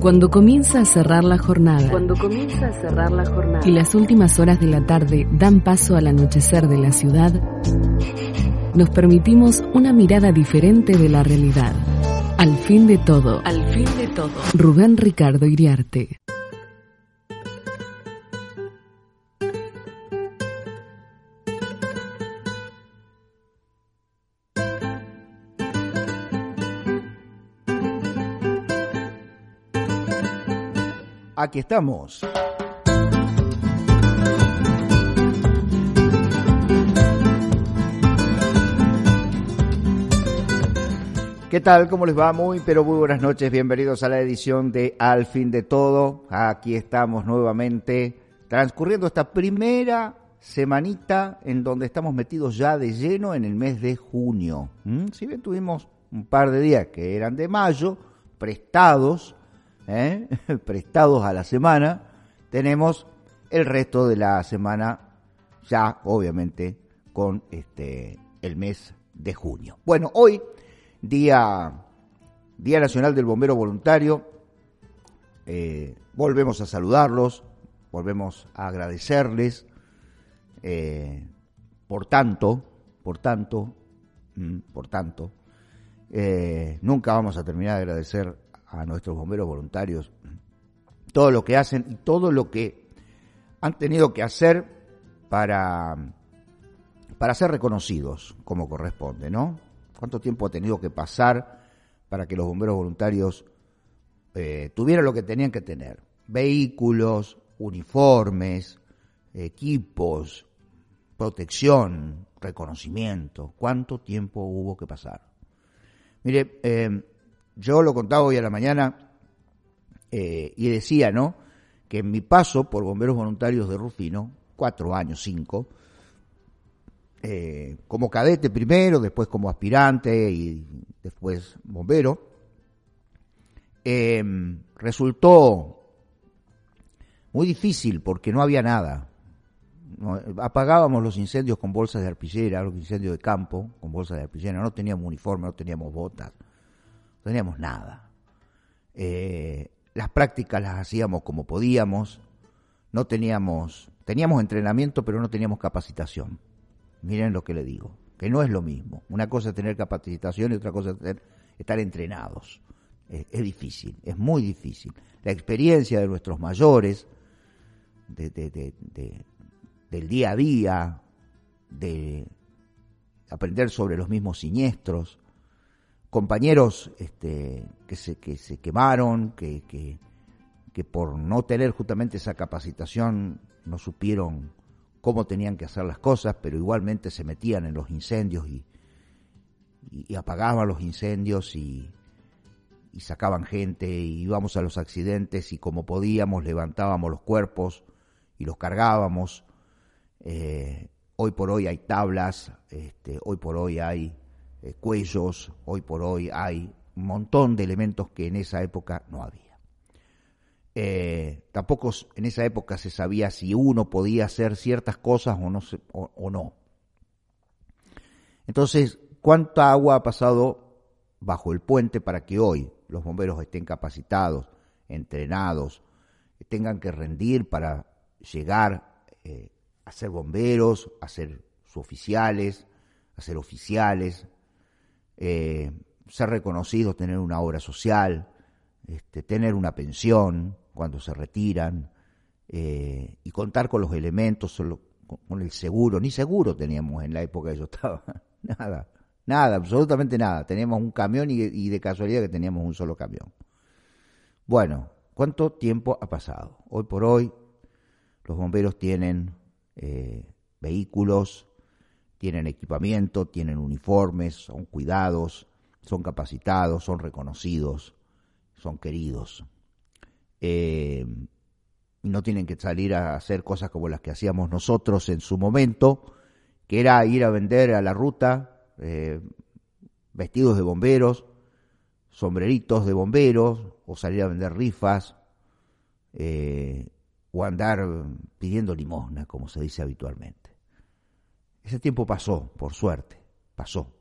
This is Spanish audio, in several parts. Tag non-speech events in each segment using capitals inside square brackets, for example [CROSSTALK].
cuando comienza a cerrar la jornada. Cuando comienza a cerrar la jornada. Y las últimas horas de la tarde dan paso al anochecer de la ciudad, nos permitimos una mirada diferente de la realidad. Al fin de todo. Al fin de todo. Rubén Ricardo Iriarte. Aquí estamos. ¿Qué tal? ¿Cómo les va? Muy, pero muy buenas noches. Bienvenidos a la edición de Al fin de todo. Aquí estamos nuevamente transcurriendo esta primera semanita en donde estamos metidos ya de lleno en el mes de junio. ¿Mm? Si bien tuvimos un par de días que eran de mayo, prestados ¿eh? [LAUGHS] prestados a la semana, tenemos el resto de la semana ya obviamente con este el mes de junio. Bueno, hoy día Día Nacional del Bombero Voluntario, eh, volvemos a saludarlos, volvemos a agradecerles eh, por tanto, por tanto, mm, por tanto, nunca vamos a terminar de agradecer a nuestros bomberos voluntarios todo lo que hacen y todo lo que han tenido que hacer para, para ser reconocidos como corresponde, ¿no? ¿Cuánto tiempo ha tenido que pasar para que los bomberos voluntarios eh, tuvieran lo que tenían que tener? Vehículos, uniformes, equipos, protección, reconocimiento. ¿Cuánto tiempo hubo que pasar? Mire, eh, yo lo contaba hoy a la mañana eh, y decía, ¿no? Que en mi paso por bomberos voluntarios de Rufino, cuatro años, cinco, eh, como cadete primero, después como aspirante y después bombero, em, resultó muy difícil porque no había nada. apagábamos los incendios con bolsas de arpillera, los incendios de campo con bolsas de arpillera, no teníamos uniforme, no teníamos botas teníamos nada. Eh, las prácticas las hacíamos como podíamos, no teníamos, teníamos entrenamiento pero no teníamos capacitación. Miren lo que le digo, que no es lo mismo. Una cosa es tener capacitación y otra cosa es estar entrenados. es difícil, es muy difícil. La experiencia de nuestros mayores, del día a día, de aprender sobre los mismos siniestros, compañeros este, que, se, que se quemaron, que, que, por no tener justamente esa capacitación no supieron cómo tenían que hacer las cosas, pero igualmente se metían en los incendios y, y, apagaban los incendios y, y, sacaban gente, y íbamos a los accidentes y como podíamos levantábamos los cuerpos y los cargábamos. Eh, hoy por hoy hay tablas, este, hoy por hoy hay eh, cuellos, hoy por hoy hay un montón de elementos que en esa época no había. Eh, tampoco en esa época se sabía si uno podía hacer ciertas cosas o no. Entonces, ¿cuánta agua ha pasado bajo el puente para que hoy los bomberos estén capacitados, entrenados, tengan que rendir para llegar eh, a ser bomberos, a ser suboficiales, a ser oficiales, eh, ser reconocidos, tener una obra social, este, tener una pensión cuando se retiran eh, y contar con los elementos, con el seguro, ni seguro teníamos en la época que yo estaba, [LAUGHS] nada, nada, absolutamente nada, teníamos un camión y, de casualidad que teníamos un solo camión. Bueno, ¿cuánto tiempo ha pasado? Hoy por hoy los bomberos tienen eh, vehículos, tienen equipamiento, tienen uniformes, son cuidados, son capacitados, son reconocidos, son queridos. Eh, y no tienen que salir a hacer cosas como las que hacíamos nosotros en su momento, que era ir a vender a la ruta eh, vestidos de bomberos, sombreritos de bomberos, o salir a vender rifas, eh, o andar pidiendo limosna, como se dice habitualmente. Ese tiempo pasó, por suerte, pasó.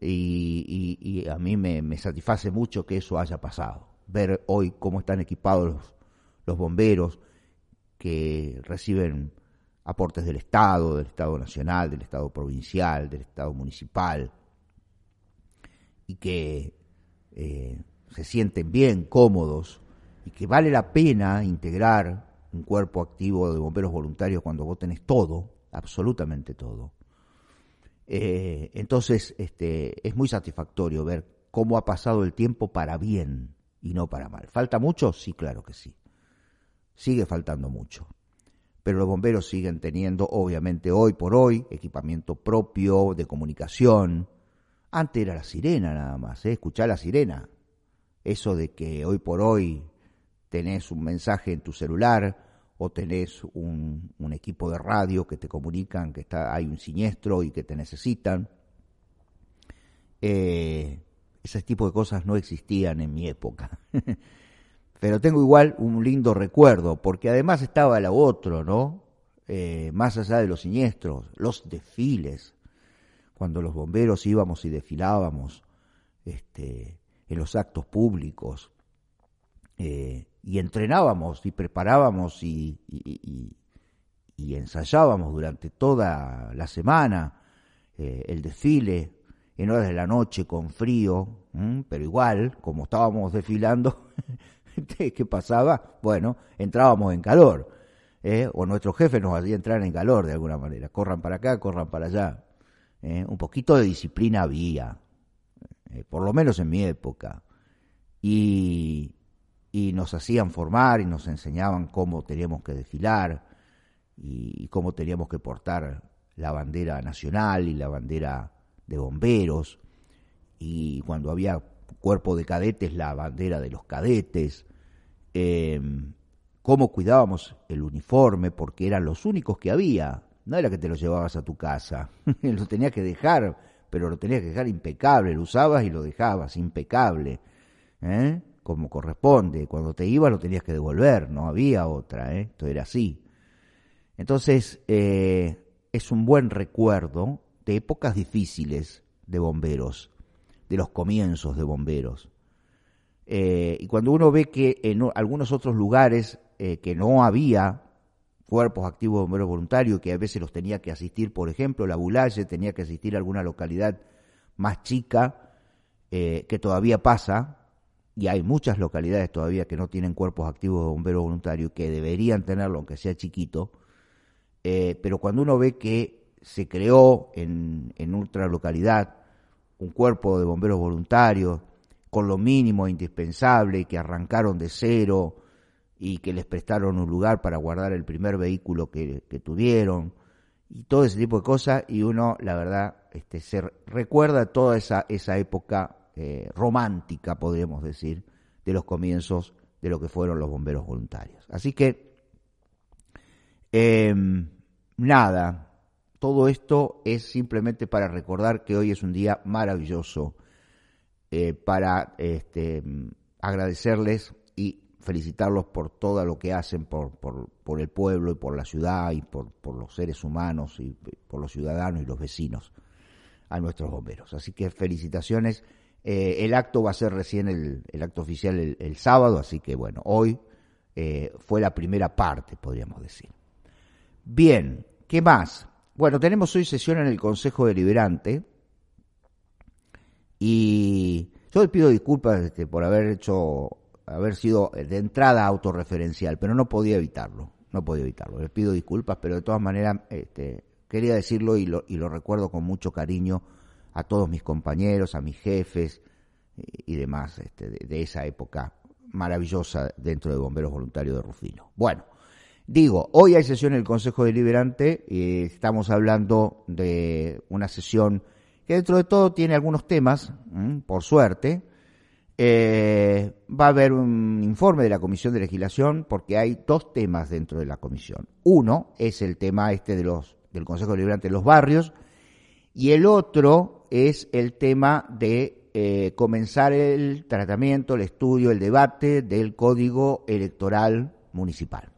Y, a mí me, satisface mucho que eso haya pasado. Ver hoy cómo están equipados los bomberos, que reciben aportes del Estado, del Estado Nacional, del Estado Provincial, del Estado Municipal, y que eh, se sienten bien, cómodos, y que vale la pena integrar un cuerpo activo de bomberos voluntarios cuando vos tenés todo, absolutamente todo. Eh, entonces, este, es muy satisfactorio ver cómo ha pasado el tiempo para bien y no para mal. ¿Falta mucho? Sí, claro que sí. Sigue faltando mucho pero los bomberos siguen teniendo, obviamente, hoy por hoy, equipamiento propio de comunicación. Antes era la sirena nada más, ¿eh? escuchar la sirena. Eso de que hoy por hoy tenés un mensaje en tu celular o tenés un, equipo de radio que te comunican que está, hay un siniestro y que te necesitan. Eh, ese tipo de cosas no existían en mi época. [LAUGHS] pero tengo igual un lindo recuerdo, porque además estaba lo otro, ¿no? Eh, más allá de los siniestros, los desfiles, cuando los bomberos íbamos y desfilábamos este, en los actos públicos, eh, y entrenábamos y preparábamos y, ensayábamos durante toda la semana eh, el desfile en horas de la noche con frío, pero igual, como estábamos desfilando, [LAUGHS] ¿Qué pasaba? Bueno, entrábamos en calor. ¿eh? O nuestro jefe nos hacía entrar en calor de alguna manera. Corran para acá, corran para allá. ¿eh? Un poquito de disciplina había, por lo menos en mi época. Y, y nos hacían formar y nos enseñaban cómo teníamos que desfilar y, cómo teníamos que portar la bandera nacional y la bandera de bomberos. Y cuando había cuerpo de cadetes, la bandera de los cadetes, em, cómo cuidábamos el uniforme, porque eran los únicos que había. No era que te lo llevabas a tu casa, [LAUGHS] lo tenías que dejar, pero lo tenías que dejar impecable, lo usabas y lo dejabas impecable, ¿eh? Como corresponde. Cuando te ibas lo tenías que devolver, no había otra, ¿eh? esto era así. Entonces, eh, es un buen recuerdo de épocas difíciles de bomberos de los comienzos de bomberos. Eh, y cuando uno ve que en algunos otros lugares que no había cuerpos activos de bomberos voluntarios, que a veces los tenía que asistir, por ejemplo, la Bulaye tenía que asistir a alguna localidad más chica, que todavía pasa, y hay muchas localidades todavía que no tienen cuerpos activos de bomberos voluntarios, que deberían tenerlo aunque sea chiquito, pero cuando uno ve que se creó en, en otra localidad un cuerpo de bomberos voluntarios con lo mínimo indispensable que arrancaron de cero y que les prestaron un lugar para guardar el primer vehículo que, tuvieron y todo ese tipo de cosas y uno la verdad este, se recuerda toda esa, esa época eh, romántica podríamos decir de los comienzos de lo que fueron los bomberos voluntarios así que em, nada todo esto es simplemente para recordar que hoy es un día maravilloso, eh, para este, agradecerles y felicitarlos por todo lo que hacen por, por, el pueblo y por la ciudad y por, los seres humanos y por los ciudadanos y los vecinos a nuestros bomberos. Así que felicitaciones. Eh, el acto va a ser recién el, acto oficial el, sábado, así que bueno, hoy eh, fue la primera parte, podríamos decir. Bien, ¿qué más? Bueno, tenemos hoy sesión en el Consejo Deliberante y yo le pido disculpas por haber hecho, haber sido de entrada autorreferencial, pero no podía evitarlo, no podía evitarlo. Les pido disculpas, pero de todas maneras este, quería decirlo y lo, y lo recuerdo con mucho cariño a todos mis compañeros, a mis jefes y, demás este, de, esa época maravillosa dentro de Bomberos Voluntarios de Rufino. Bueno, Digo, hoy hay sesión en el Consejo Deliberante y estamos hablando de una sesión que dentro de todo tiene algunos temas, por suerte. Eh, va a haber un informe de la Comisión de Legislación porque hay dos temas dentro de la comisión. Uno es el tema este de los, del Consejo Deliberante de los barrios y el otro es el tema de eh, comenzar el tratamiento, el estudio, el debate del Código Electoral Municipal.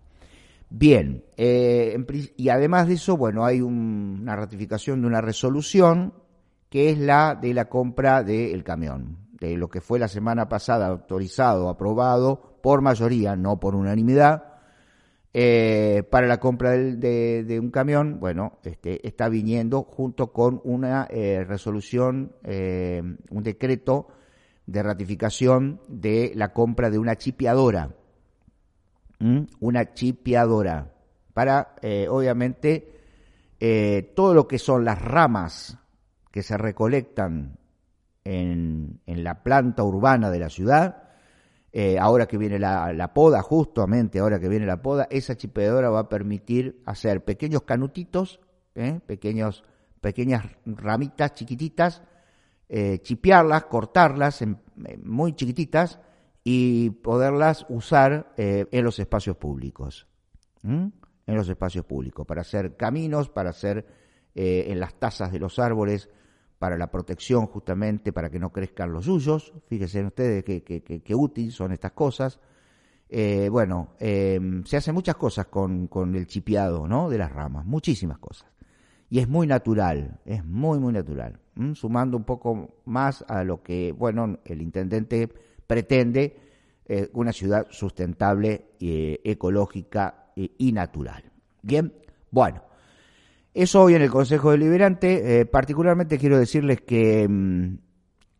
Bien, eh, y además de eso, bueno, hay una ratificación de una resolución que es la de la compra del camión, de lo que fue la semana pasada autorizado, aprobado por mayoría, no por unanimidad, eh, para la compra de, un camión, bueno, este, está viniendo junto con una eh, resolución, un decreto de ratificación de la compra de una chipeadora una chipeadora para, eh, obviamente, eh, todo lo que son las ramas que se recolectan en, la planta urbana de la ciudad, eh, ahora que viene la, poda, justamente ahora que viene la poda, esa chipeadora va a permitir hacer pequeños canutitos, pequeños, pequeñas ramitas chiquititas, chipearlas, cortarlas en, muy chiquititas, y poderlas usar eh, en los espacios públicos. En los espacios públicos, para hacer caminos, para hacer eh, en las tazas de los árboles, para la protección justamente, para que no crezcan los yuyos. Fíjense ustedes qué, qué, útil son estas cosas. Eh, bueno, se hacen muchas cosas con, con el chipeado ¿no? de las ramas, muchísimas cosas. Y es muy natural, es muy, muy natural. Sumando un poco más a lo que, bueno, el intendente pretende eh, una ciudad sustentable, eh, ecológica y natural. Bien, bueno, eso hoy en el Consejo Deliberante. Eh, particularmente quiero decirles que mm,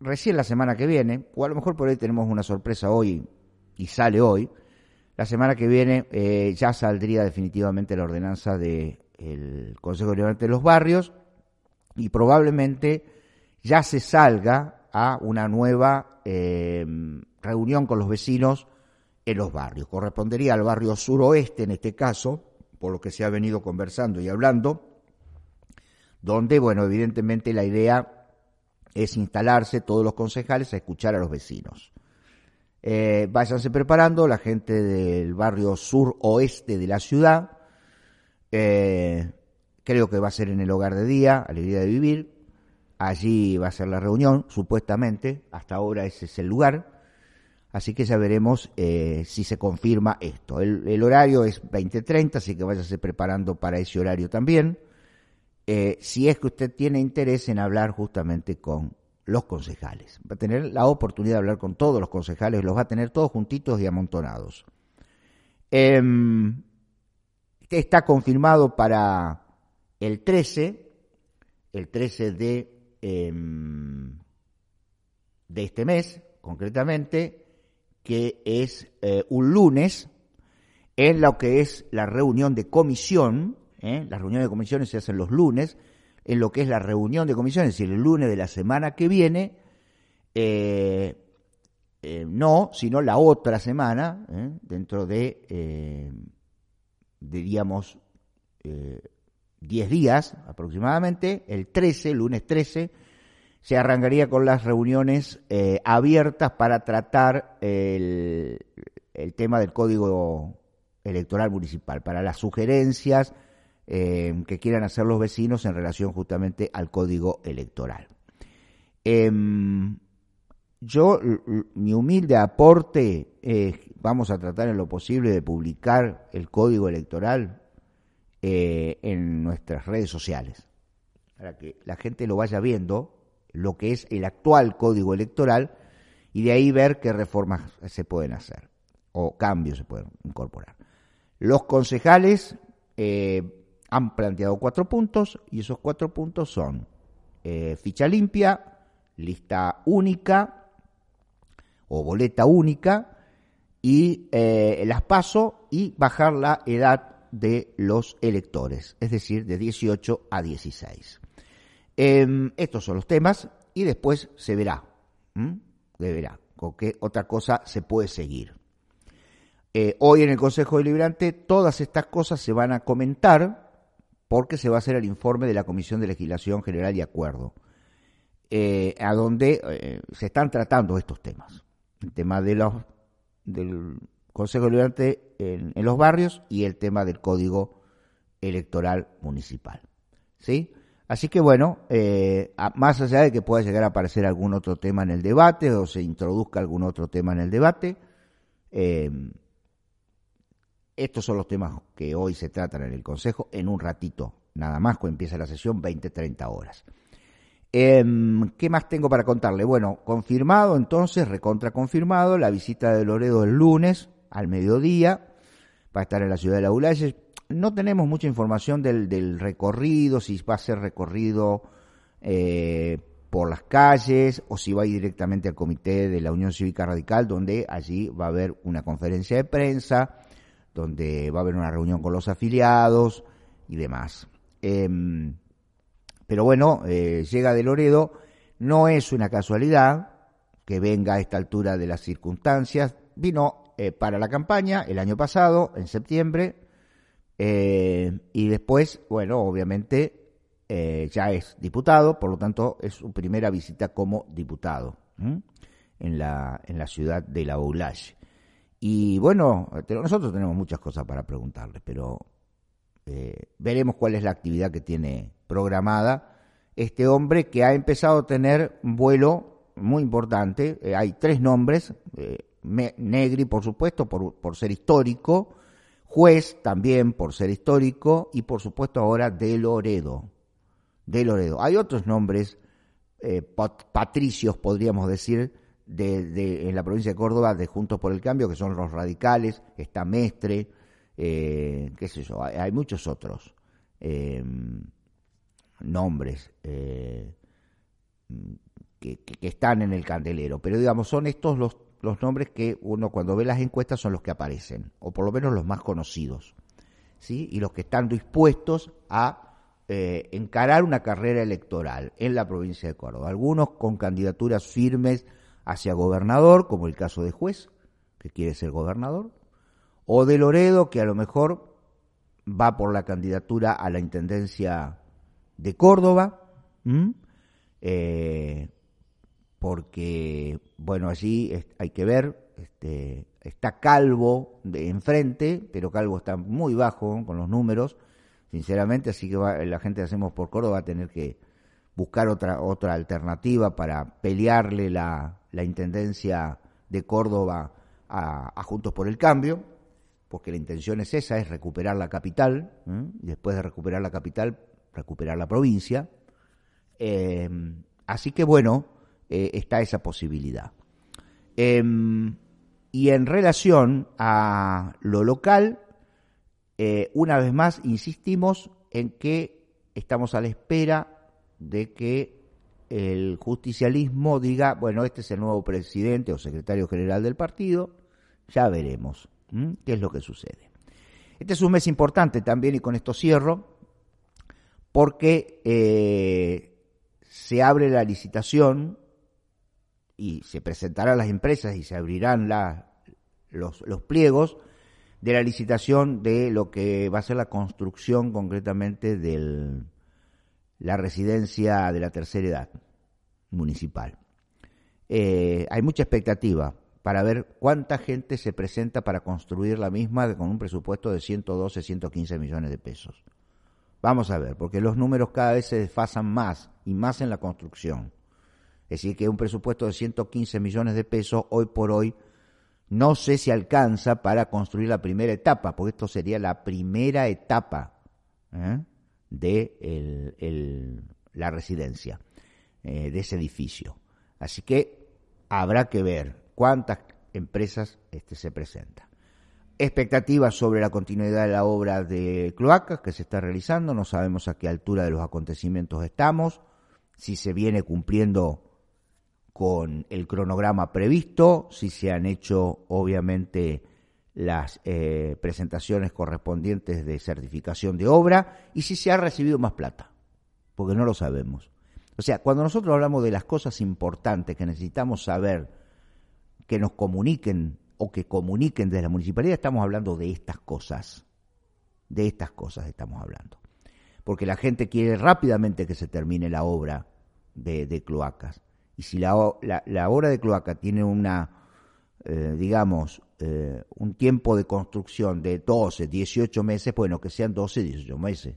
recién la semana que viene, o a lo mejor por ahí tenemos una sorpresa hoy y sale hoy, la semana que viene ya saldría definitivamente la ordenanza del Consejo Deliberante de los Barrios y probablemente ya se salga a una nueva eh, reunión con los vecinos en los barrios. Correspondería al barrio suroeste en este caso, por lo que se ha venido conversando y hablando, donde, bueno, evidentemente la idea es instalarse todos los concejales a escuchar a los vecinos. Eh, váyanse preparando, la gente del barrio suroeste de la ciudad, eh, creo que va a ser en el hogar de día, alegría de vivir, Allí va a ser la reunión, supuestamente, hasta ahora ese es el lugar. Así que ya veremos eh, si se confirma esto. El, horario es 20.30, así que váyase preparando para ese horario también. Eh, si es que usted tiene interés en hablar justamente con los concejales. Va a tener la oportunidad de hablar con todos los concejales, los va a tener todos juntitos y amontonados. Eh, está confirmado para el 13, el 13 de Em, de este mes, concretamente, que es eh, un lunes, en lo que es la reunión de comisión, ¿eh? las reuniones de comisiones se hacen los lunes, en lo que es la reunión de comisiones, es decir, el lunes de la semana que viene, eh, no, sino la otra semana, dentro de, diríamos, 10 días aproximadamente, el 13, lunes 13, se arrancaría con las reuniones eh, abiertas para tratar el, tema del código electoral municipal, para las sugerencias eh, que quieran hacer los vecinos en relación justamente al código electoral. Em, yo, mi humilde aporte, vamos a tratar en lo posible de publicar el código electoral eh, en nuestras redes sociales, para que la gente lo vaya viendo, lo que es el actual código electoral, y de ahí ver qué reformas se pueden hacer o cambios se pueden incorporar. Los concejales eh, han planteado cuatro puntos y esos cuatro puntos son eh, ficha limpia, lista única o boleta única y las paso y bajar la edad de los electores, es decir, de 18 a 16. Em, estos son los temas y después se verá, se verá con qué otra cosa se puede seguir. Eh, hoy en el Consejo Deliberante todas estas cosas se van a comentar porque se va a hacer el informe de la Comisión de Legislación General y Acuerdo. eh, a donde eh, se están tratando estos temas. El tema de los, del Consejo Deliberante en, en, los barrios y el tema del Código Electoral Municipal. ¿Sí? Así que bueno, eh, más allá de que pueda llegar a aparecer algún otro tema en el debate o se introduzca algún otro tema en el debate, eh, estos son los temas que hoy se tratan en el Consejo en un ratito, nada más, cuando empieza la sesión, 20-30 horas. Em, ¿Qué más tengo para contarle? Bueno, confirmado entonces, recontra confirmado, la visita de Loredo el lunes al mediodía, va a estar en la ciudad de La Ulaye no tenemos mucha información del, recorrido, si va a ser recorrido eh, por las calles o si va a ir directamente al comité de la Unión Cívica Radical, donde allí va a haber una conferencia de prensa, donde va a haber una reunión con los afiliados y demás. Em, pero bueno, eh, llega de Loredo, no es una casualidad que venga a esta altura de las circunstancias, vino eh, para la campaña el año pasado, en septiembre, eh, y después, bueno, obviamente ya es diputado, por lo tanto es su primera visita como diputado en, la, en la ciudad de la Oulash. Y bueno, nosotros tenemos muchas cosas para preguntarle, pero eh, veremos cuál es la actividad que tiene programada este hombre que ha empezado a tener vuelo muy importante. hay tres nombres, Negri por supuesto, por, por ser histórico, juez también por ser histórico y por supuesto ahora de Loredo. De Loredo. Hay otros nombres eh, patricios, podríamos decir, de, en la provincia de Córdoba de Juntos por el Cambio, que son los radicales, está Mestre, eh, qué sé yo, hay, muchos otros em, nombres eh, que, están en el candelero, pero digamos, son estos los los nombres que uno cuando ve las encuestas son los que aparecen, o por lo menos los más conocidos, ¿sí? y los que están dispuestos a eh, encarar una carrera electoral en la provincia de Córdoba. Algunos con candidaturas firmes hacia gobernador, como el caso de Juez, que quiere ser gobernador, o de Loredo, que a lo mejor va por la candidatura a la Intendencia de Córdoba, eh, porque, bueno, allí hay que ver, este, está Calvo de enfrente, pero Calvo está muy bajo con los números, sinceramente, así que la gente de Hacemos por Córdoba va a tener que buscar otra, otra alternativa para pelearle la, la intendencia de Córdoba a, Juntos por el Cambio, porque la intención es esa, es recuperar la capital, y después de recuperar la capital, recuperar la provincia. Eh, así que bueno, eh, está esa posibilidad. Em, y en relación a lo local, eh, una vez más insistimos en que estamos a la espera de que el justicialismo diga, bueno, este es el nuevo presidente o secretario general del partido, ya veremos qué es lo que sucede. Este es un mes importante también y con esto cierro, porque eh, se abre la licitación y se presentarán las empresas y se abrirán los, los pliegos de la licitación de lo que va a ser la construcción concretamente de la residencia de la tercera edad municipal. Eh, hay mucha expectativa para ver cuánta gente se presenta para construir la misma con un presupuesto de 112, 115 millones de pesos. Vamos a ver, porque los números cada vez se desfasan más y más en la construcción. Es decir, que un presupuesto de 115 millones de pesos hoy por hoy no sé si alcanza para construir la primera etapa, porque esto sería la primera etapa ¿eh? De la residencia, eh, de ese edificio. Así que habrá que ver cuántas empresas este, se presentan. Expectativas sobre la continuidad de la obra de cloacas que se está realizando, no sabemos a qué altura de los acontecimientos estamos, si se viene cumpliendo con el cronograma previsto, si se han hecho obviamente las eh, presentaciones correspondientes de certificación de obra y si se ha recibido más plata, porque no lo sabemos. O sea, cuando nosotros hablamos de las cosas importantes que necesitamos saber, que nos comuniquen o que comuniquen desde la municipalidad, estamos hablando de estas cosas. De estas cosas estamos hablando. Porque la gente quiere rápidamente que se termine la obra de, cloacas. Y si la, la, obra de cloaca tiene una, eh, digamos, eh, un tiempo de construcción de 12, 18 meses, bueno, que sean 12, 18 meses.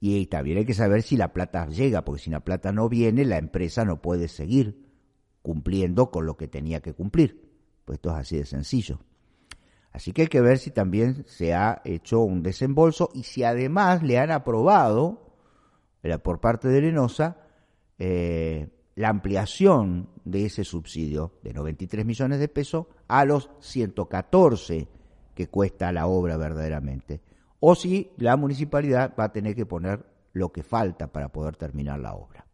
Y también hay que saber si la plata llega, porque si la plata no viene, la empresa no puede seguir cumpliendo con lo que tenía que cumplir. Pues esto es así de sencillo. Así que hay que ver si también se ha hecho un desembolso y si además le han aprobado por parte de Lenosa eh, la ampliación de ese subsidio de 93 millones de pesos a los 114 que cuesta la obra verdaderamente. O si la municipalidad va a tener que poner lo que falta para poder terminar la obra.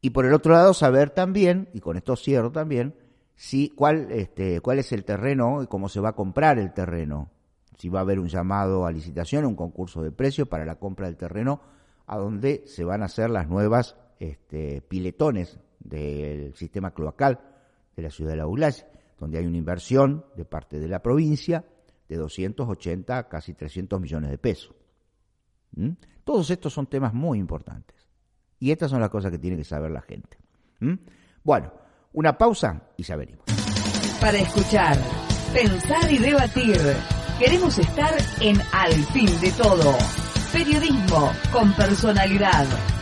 Y por el otro lado, saber también, y con esto cierro también, si, cuál, este, cuál es el terreno y cómo se va a comprar el terreno. Si va a haber un llamado a licitación, un concurso de precios para la compra del terreno, a donde se van a hacer las nuevas este, piletones del sistema cloacal de la ciudad de La Ulay, donde hay una inversión de parte de la provincia de 280, casi 300 millones de pesos. ¿Mm? Todos estos son temas muy importantes. Y estas son las cosas que tiene que saber la gente. ¿Mm? Bueno, una pausa y ya venimos. Para escuchar, pensar y debatir, queremos estar en Al fin de todo. Periodismo con personalidad.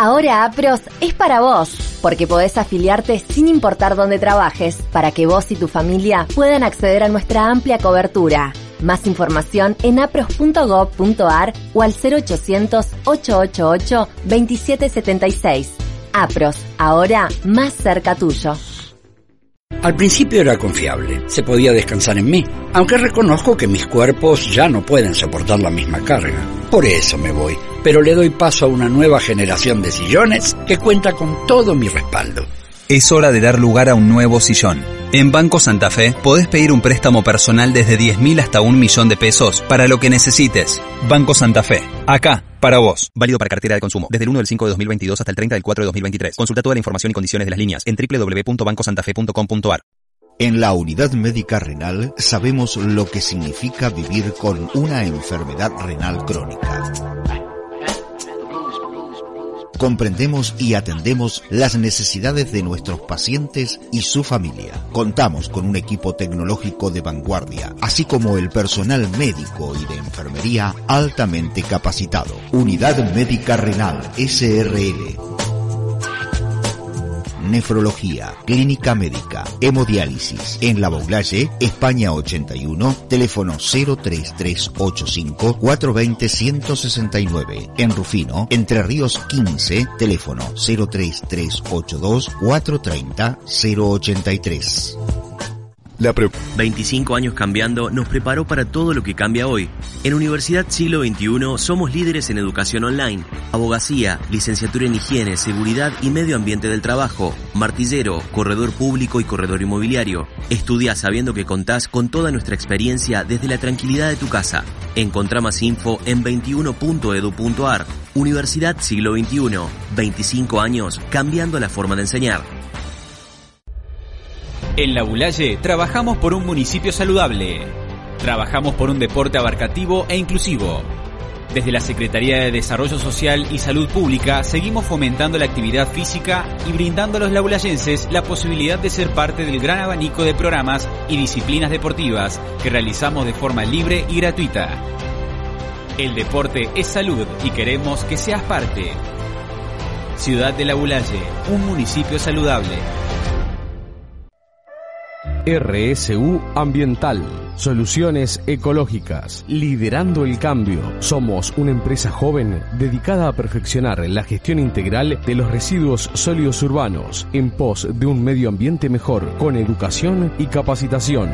Ahora APROS es para vos, porque podés afiliarte sin importar dónde trabajes, para que vos y tu familia puedan acceder a nuestra amplia cobertura. Más información en apros.gov.ar o al 0800-888-2776. APROS, ahora más cerca tuyo. Al principio era confiable, se podía descansar en mí, aunque reconozco que mis cuerpos ya no pueden soportar la misma carga. Por eso me voy, pero le doy paso a una nueva generación de sillones que cuenta con todo mi respaldo. Es hora de dar lugar a un nuevo sillón. En Banco Santa Fe podés pedir un préstamo personal desde 10.000 hasta un millón de pesos para lo que necesites. Banco Santa Fe, acá, para vos. Válido para cartera de consumo, desde el 1 del 5 de 2022 hasta el 30 del 4 de 2023. Consulta toda la información y condiciones de las líneas en www.bancosantafe.com.ar. En la unidad médica renal sabemos lo que significa vivir con una enfermedad renal crónica comprendemos y atendemos las necesidades de nuestros pacientes y su familia. Contamos con un equipo tecnológico de vanguardia, así como el personal médico y de enfermería altamente capacitado. Unidad Médica Renal SRL nefrología, clínica médica, hemodiálisis. En La Boulaye, España 81, teléfono 03385 420 169. En Rufino, Entre Ríos 15, teléfono 03382 430 083. La 25 años cambiando nos preparó para todo lo que cambia hoy. En Universidad Siglo XXI somos líderes en educación online, abogacía, licenciatura en higiene, seguridad y medio ambiente del trabajo, martillero, corredor público y corredor inmobiliario. Estudia sabiendo que contás con toda nuestra experiencia desde la tranquilidad de tu casa. Encontrá más info en 21.edu.ar. Universidad Siglo XXI. 25 años cambiando la forma de enseñar. En La Bulaye trabajamos por un municipio saludable. Trabajamos por un deporte abarcativo e inclusivo. Desde la Secretaría de Desarrollo Social y Salud Pública seguimos fomentando la actividad física y brindando a los labulayenses la posibilidad de ser parte del gran abanico de programas y disciplinas deportivas que realizamos de forma libre y gratuita. El deporte es salud y queremos que seas parte. Ciudad de La un municipio saludable. RSU Ambiental. Soluciones ecológicas. Liderando el cambio. Somos una empresa joven dedicada a perfeccionar la gestión integral de los residuos sólidos urbanos en pos de un medio ambiente mejor con educación y capacitación.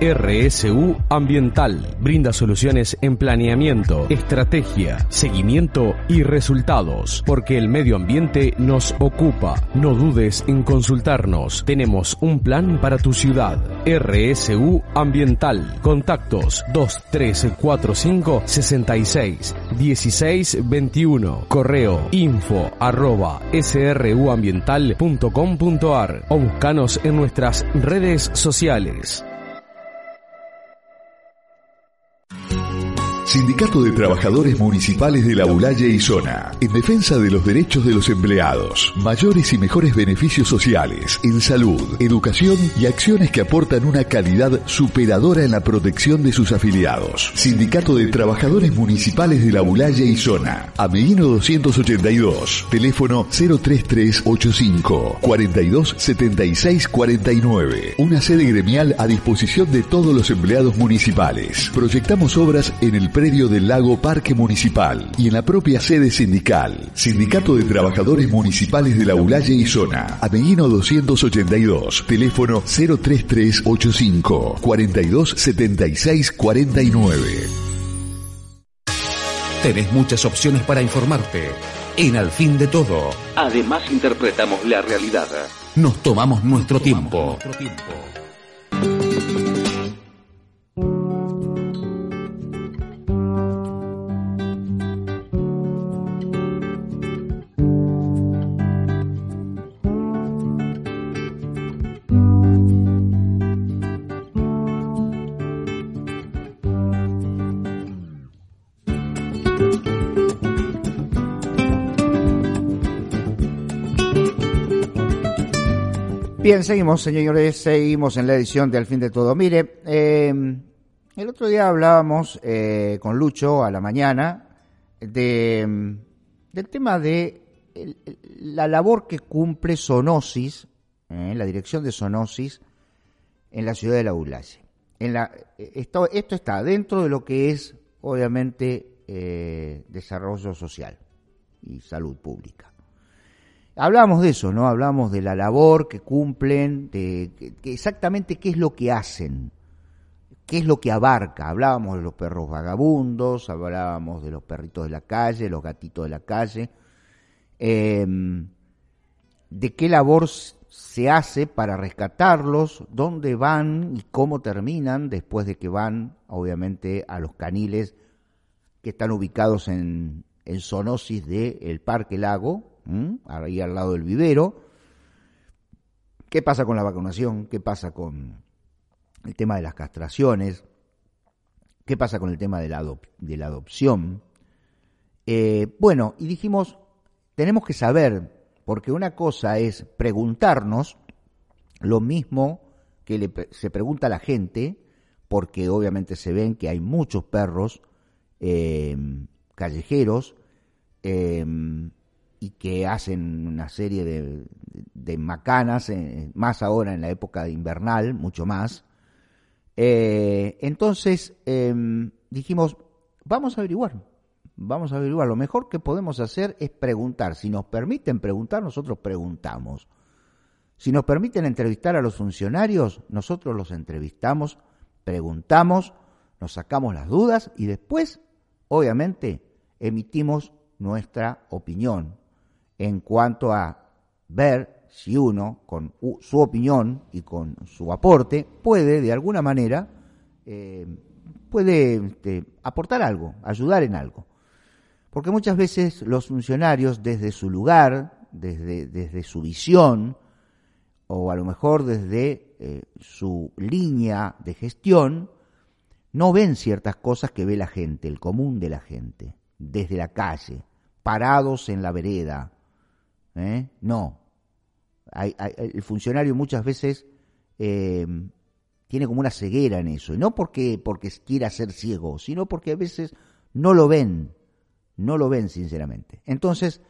RSU Ambiental brinda soluciones en planeamiento, estrategia, seguimiento y resultados, porque el medio ambiente nos ocupa. No dudes en consultarnos. Tenemos un plan para tu ciudad. RSU Ambiental. Contactos 2345 66 16 21. Correo info arroba sruambiental.com.ar o buscanos en nuestras redes sociales. Sindicato de Trabajadores Municipales de la Ulaye y Zona, en defensa de los derechos de los empleados, mayores y mejores beneficios sociales, en salud, educación y acciones que aportan una calidad superadora en la protección de sus afiliados. Sindicato de Trabajadores Municipales de la Ulaye y Zona, Ameguino 282, teléfono 03385 427649. Una sede gremial a disposición de todos los empleados municipales. Proyectamos obras en el predio del Lago Parque Municipal y en la propia sede sindical. Sindicato de Trabajadores Municipales de la Ulaye y Zona. Ameguino 282. Teléfono 03385 427649. Tenés muchas opciones para informarte. En Al fin de todo. Además interpretamos la realidad. Nos tomamos nuestro tiempo. Bien, seguimos, señores, seguimos en la edición de Al fin de todo. Mire, eh, el otro día hablábamos eh, con Lucho a la mañana de, del tema de la labor que cumple Sonosis, eh, la dirección de Sonosis, en la ciudad de la Ulaye. En la, esto, esto está dentro de lo que es, obviamente, desarrollo social y salud pública. Hablamos de eso, ¿no? Hablamos de la labor que cumplen, de, exactamente qué es lo que hacen, qué es lo que abarca. Hablábamos de los perros vagabundos, hablábamos de los perritos de la calle, los gatitos de la calle, em, de qué labor se hace para rescatarlos, dónde van y cómo terminan después de que van, obviamente, a los caniles que están ubicados en, en zoonosis del Parque Lago, ahí al lado del vivero. ¿Qué pasa con la vacunación? ¿Qué pasa con el tema de las castraciones? ¿Qué pasa con el tema de la, de la adopción? Eh, bueno, y dijimos, tenemos que saber, porque una cosa es preguntarnos lo mismo que se pregunta a la gente, porque obviamente se ven que hay muchos perros eh, callejeros eh, y que hacen una serie de, macanas, eh, más ahora en la época invernal, mucho más. Eh, entonces em, dijimos, vamos a averiguar, vamos a averiguar. Lo mejor que podemos hacer es preguntar. Si nos permiten preguntar, nosotros preguntamos. Si nos permiten entrevistar a los funcionarios, nosotros los entrevistamos, preguntamos, nos sacamos las dudas y después, obviamente, emitimos nuestra opinión, en cuanto a ver si uno, con su opinión y con su aporte, puede de alguna manera, eh, puede este, aportar algo, ayudar en algo. Porque muchas veces los funcionarios desde su lugar, desde, desde su visión, o a lo mejor desde eh, su línea de gestión, no ven ciertas cosas que ve la gente, el común de la gente, desde la calle, parados en la vereda, ¿eh? No. el funcionario muchas veces eh, tiene como una ceguera en eso. Y no porque, porque quiera ser ciego, sino porque a veces no lo ven. No lo ven, sinceramente. Entonces,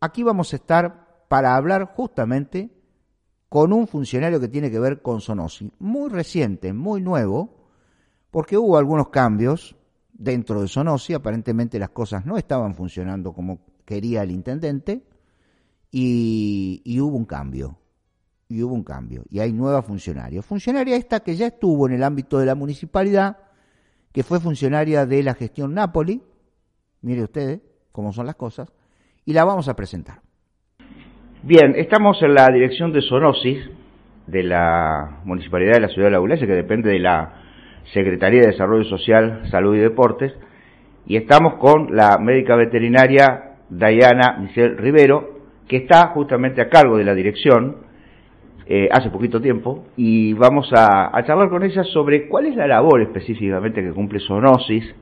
aquí vamos a estar para hablar justamente con un funcionario que tiene que ver con Sonosi. Muy reciente, muy nuevo, porque hubo algunos cambios dentro de Sonosi. Aparentemente las cosas no estaban funcionando como quería el intendente y, hubo un cambio. Y hubo un cambio. Y hay nueva funcionaria. Funcionaria esta que ya estuvo en el ámbito de la municipalidad, que fue funcionaria de la gestión Napoli. Mire ustedes cómo son las cosas. Y la vamos a presentar. Bien, estamos en la dirección de Sonosis, de la Municipalidad de la Ciudad de La Iglesia, que depende de la Secretaría de Desarrollo Social, Salud y Deportes, y estamos con la médica veterinaria Diana Michelle Rivero, que está justamente a cargo de la dirección eh, hace poquito tiempo y vamos a, charlar con ella sobre cuál es la labor específicamente que cumple Sonosis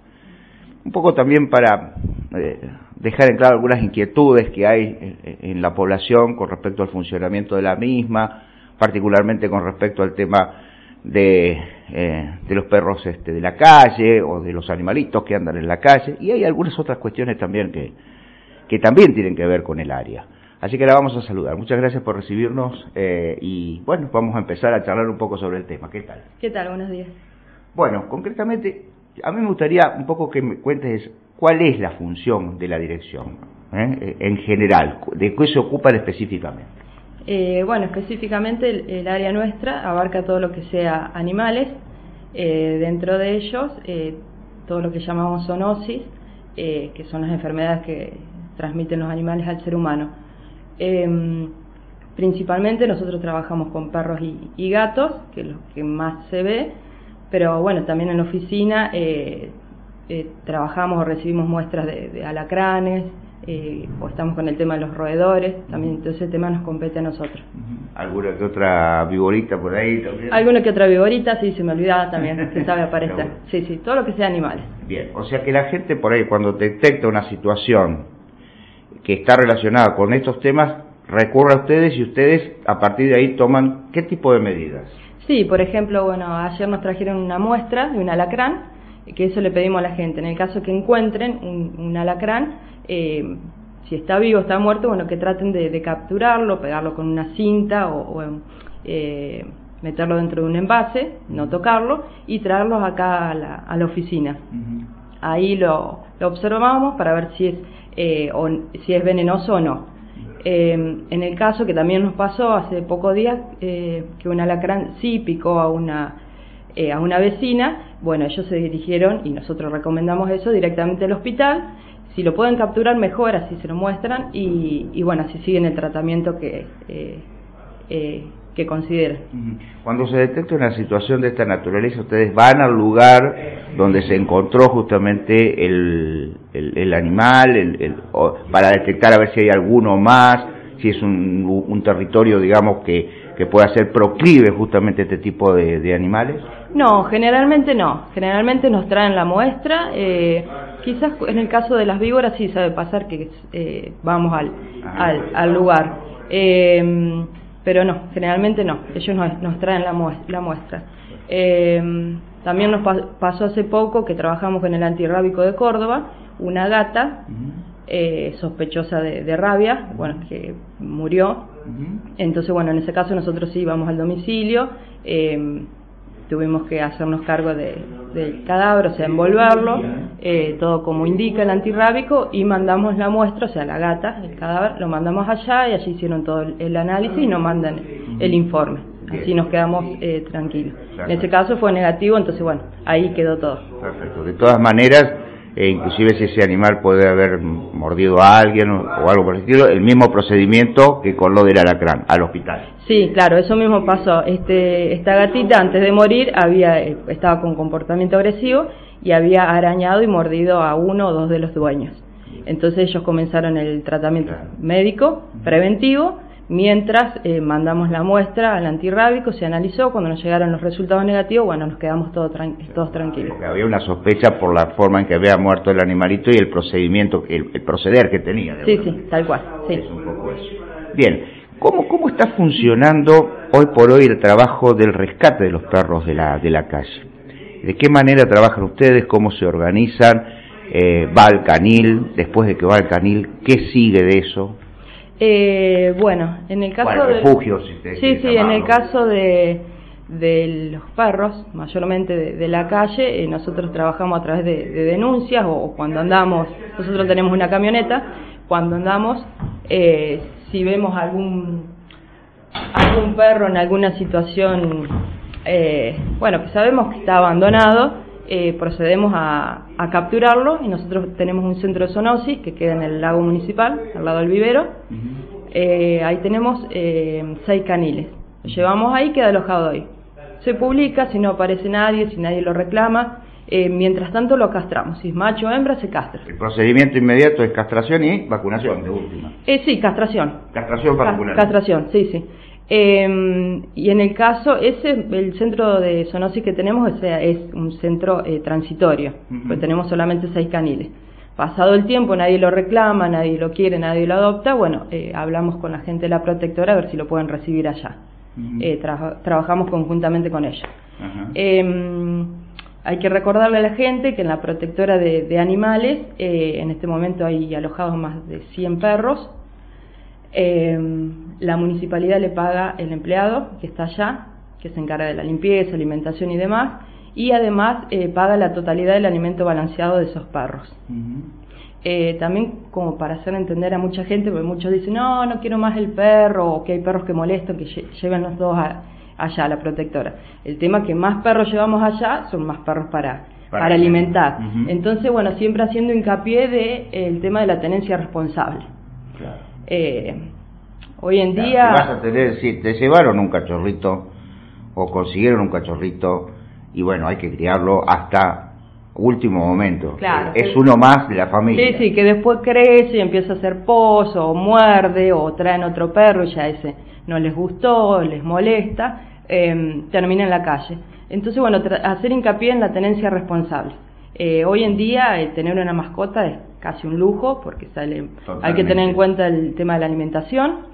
un poco también para eh, dejar en claro algunas inquietudes que hay en, la población con respecto al funcionamiento de la misma, particularmente con respecto al tema de, eh, de los perros este, de la calle o de los animalitos que andan en la calle, y hay algunas otras cuestiones también que, que también tienen que ver con el área. Así que la vamos a saludar. Muchas gracias por recibirnos eh, y bueno, vamos a empezar a charlar un poco sobre el tema. ¿Qué tal? ¿Qué tal? Buenos días. Bueno, concretamente, a mí me gustaría un poco que me cuentes cuál es la función de la dirección, ¿eh? en general, de qué se ocupan específicamente. Eh, bueno, específicamente el, área nuestra abarca todo lo que sea animales, eh, dentro de ellos todo lo que llamamos zoonosis, que son las enfermedades que transmiten los animales al ser humano. Em, principalmente nosotros trabajamos con perros y, gatos, que es lo que más se ve, pero bueno, también en la oficina eh, eh, trabajamos o recibimos muestras de, alacranes, eh, o estamos con el tema de los roedores, también entonces ese tema nos compete a nosotros. ¿Alguna que otra viborita por ahí también? Alguna que otra viborita, sí, se me olvidaba también, se sabe [LAUGHS] aparecer. Sí, sí, todo lo que sea animales. Bien, o sea que la gente por ahí cuando detecta una situación que está relacionada con estos temas, recurre a ustedes y ustedes a partir de ahí toman qué tipo de medidas. Sí, por ejemplo, bueno, ayer nos trajeron una muestra de un alacrán, que eso le pedimos a la gente. En el caso que encuentren un, alacrán, eh, si está vivo o está muerto, bueno, que traten de, capturarlo, pegarlo con una cinta o, eh, meterlo dentro de un envase, no tocarlo, y traerlos acá a la, oficina. Ahí lo, observamos para ver si es, eh, si es venenoso o no. Eh, en el caso que también nos pasó hace pocos días, eh, que un alacrán sí picó a una, eh, a una vecina, bueno, ellos se dirigieron, y nosotros recomendamos eso, directamente al hospital. Si lo pueden capturar, mejor, así se lo muestran, y, y bueno, así siguen el tratamiento que, que consideren. Cuando se detecta una situación de esta naturaleza, ustedes van al lugar donde se encontró justamente el, el, animal, el, para detectar a ver si hay alguno más, si es un, un territorio, digamos, que, que pueda ser proclive justamente a este tipo de, animales. No, generalmente no. Generalmente nos traen la muestra. Eh, quizás en el caso de las víboras sí sabe pasar que eh, vamos al, ah. al, al lugar. Eh, pero no, generalmente no, ellos nos, traen la, muestra. Eh, también nos pasó hace poco que trabajamos con el antirrábico de Córdoba, una gata eh, sospechosa de, rabia, bueno, que murió. Entonces, bueno, en ese caso nosotros sí íbamos al domicilio, eh, tuvimos que hacernos cargo del cadáver, o sea, envolverlo, eh, todo como indica el antirrábico, y mandamos la muestra, o sea, la gata, el cadáver, lo mandamos allá y allí hicieron todo el, análisis y nos mandan el informe. Así nos quedamos eh, tranquilos. En este caso fue negativo, entonces bueno, ahí quedó todo. Perfecto. De todas maneras, e inclusive si ese animal puede haber mordido a alguien o, algo por el estilo, el mismo procedimiento que con lo del alacrán, al hospital. Sí, claro, eso mismo pasó. Este, esta gatita antes de morir había eh, estaba con comportamiento agresivo y había arañado y mordido a uno o dos de los dueños. Entonces ellos comenzaron el tratamiento médico preventivo Mientras eh, mandamos la muestra al antirrábico, se analizó, cuando nos llegaron los resultados negativos, bueno, nos quedamos todos, todos tranquilos. Porque había una sospecha por la forma en que había muerto el animalito y el procedimiento, el, proceder que tenía. Sí, sí, tal cual. Sí. Bien, ¿Cómo, ¿cómo está funcionando hoy por hoy el trabajo del rescate de los perros de la, de la calle? ¿De qué manera trabajan ustedes? ¿Cómo se organizan? Eh, ¿Va al canil? Después de que va al canil, ¿qué sigue de eso? Eh, bueno, en el caso de refugios, sí, sí, en el caso de, de los perros, mayormente de, la calle, eh, nosotros trabajamos a través de, denuncias o, cuando andamos, nosotros tenemos una camioneta, cuando andamos, eh, si vemos algún algún perro en alguna situación, eh, bueno, que sabemos que está abandonado, eh, procedemos a, capturarlo y nosotros tenemos un centro de zoonosis que queda en el lago municipal, al lado del vivero. Eh, ahí tenemos eh, seis caniles. Lo llevamos ahí, queda alojado ahí. Se publica, si no aparece nadie, si nadie lo reclama. mientras tanto lo castramos. Si es macho o hembra, se castra. El procedimiento inmediato es castración y vacunación, de última. sí, castración. Castración para Castración, sí, sí. Eh, y en el caso, ese, el centro de zoonosis que tenemos o sea, es un centro eh, transitorio, pues tenemos solamente seis caniles. Pasado el tiempo, nadie lo reclama, nadie lo quiere, nadie lo adopta, bueno, eh, hablamos con la gente de la protectora a ver si lo pueden recibir allá. Eh, trabajamos conjuntamente con ellos. Em, hay que recordarle a la gente que en la protectora de, animales, eh, en este momento hay alojados más de 100 perros. Em, la municipalidad le paga el empleado que está allá, que se encarga de la limpieza, alimentación y demás, y además eh, paga la totalidad del alimento balanceado de esos perros. Eh, también como para hacer entender a mucha gente, porque muchos dicen, no, no quiero más el perro, o que hay perros que molestan, que lleven los dos allá a la protectora. El tema que más perros llevamos allá son más perros para, para, alimentar. Entonces, bueno, siempre haciendo hincapié de el tema de la tenencia responsable. Eh, hoy en día... vas a tener, si te llevaron un cachorrito o consiguieron un cachorrito y bueno, hay que criarlo hasta último momento. Claro. Es uno más de la familia. Sí, sí, que después crece y empieza a hacer pozo, o muerde, o traen otro perro y ya ese no les gustó, les molesta, eh, termina en la calle. Entonces, bueno, hacer hincapié en la tenencia responsable. Eh, hoy en día, eh, tener una mascota es casi un lujo porque sale, hay que tener en cuenta el tema de la alimentación,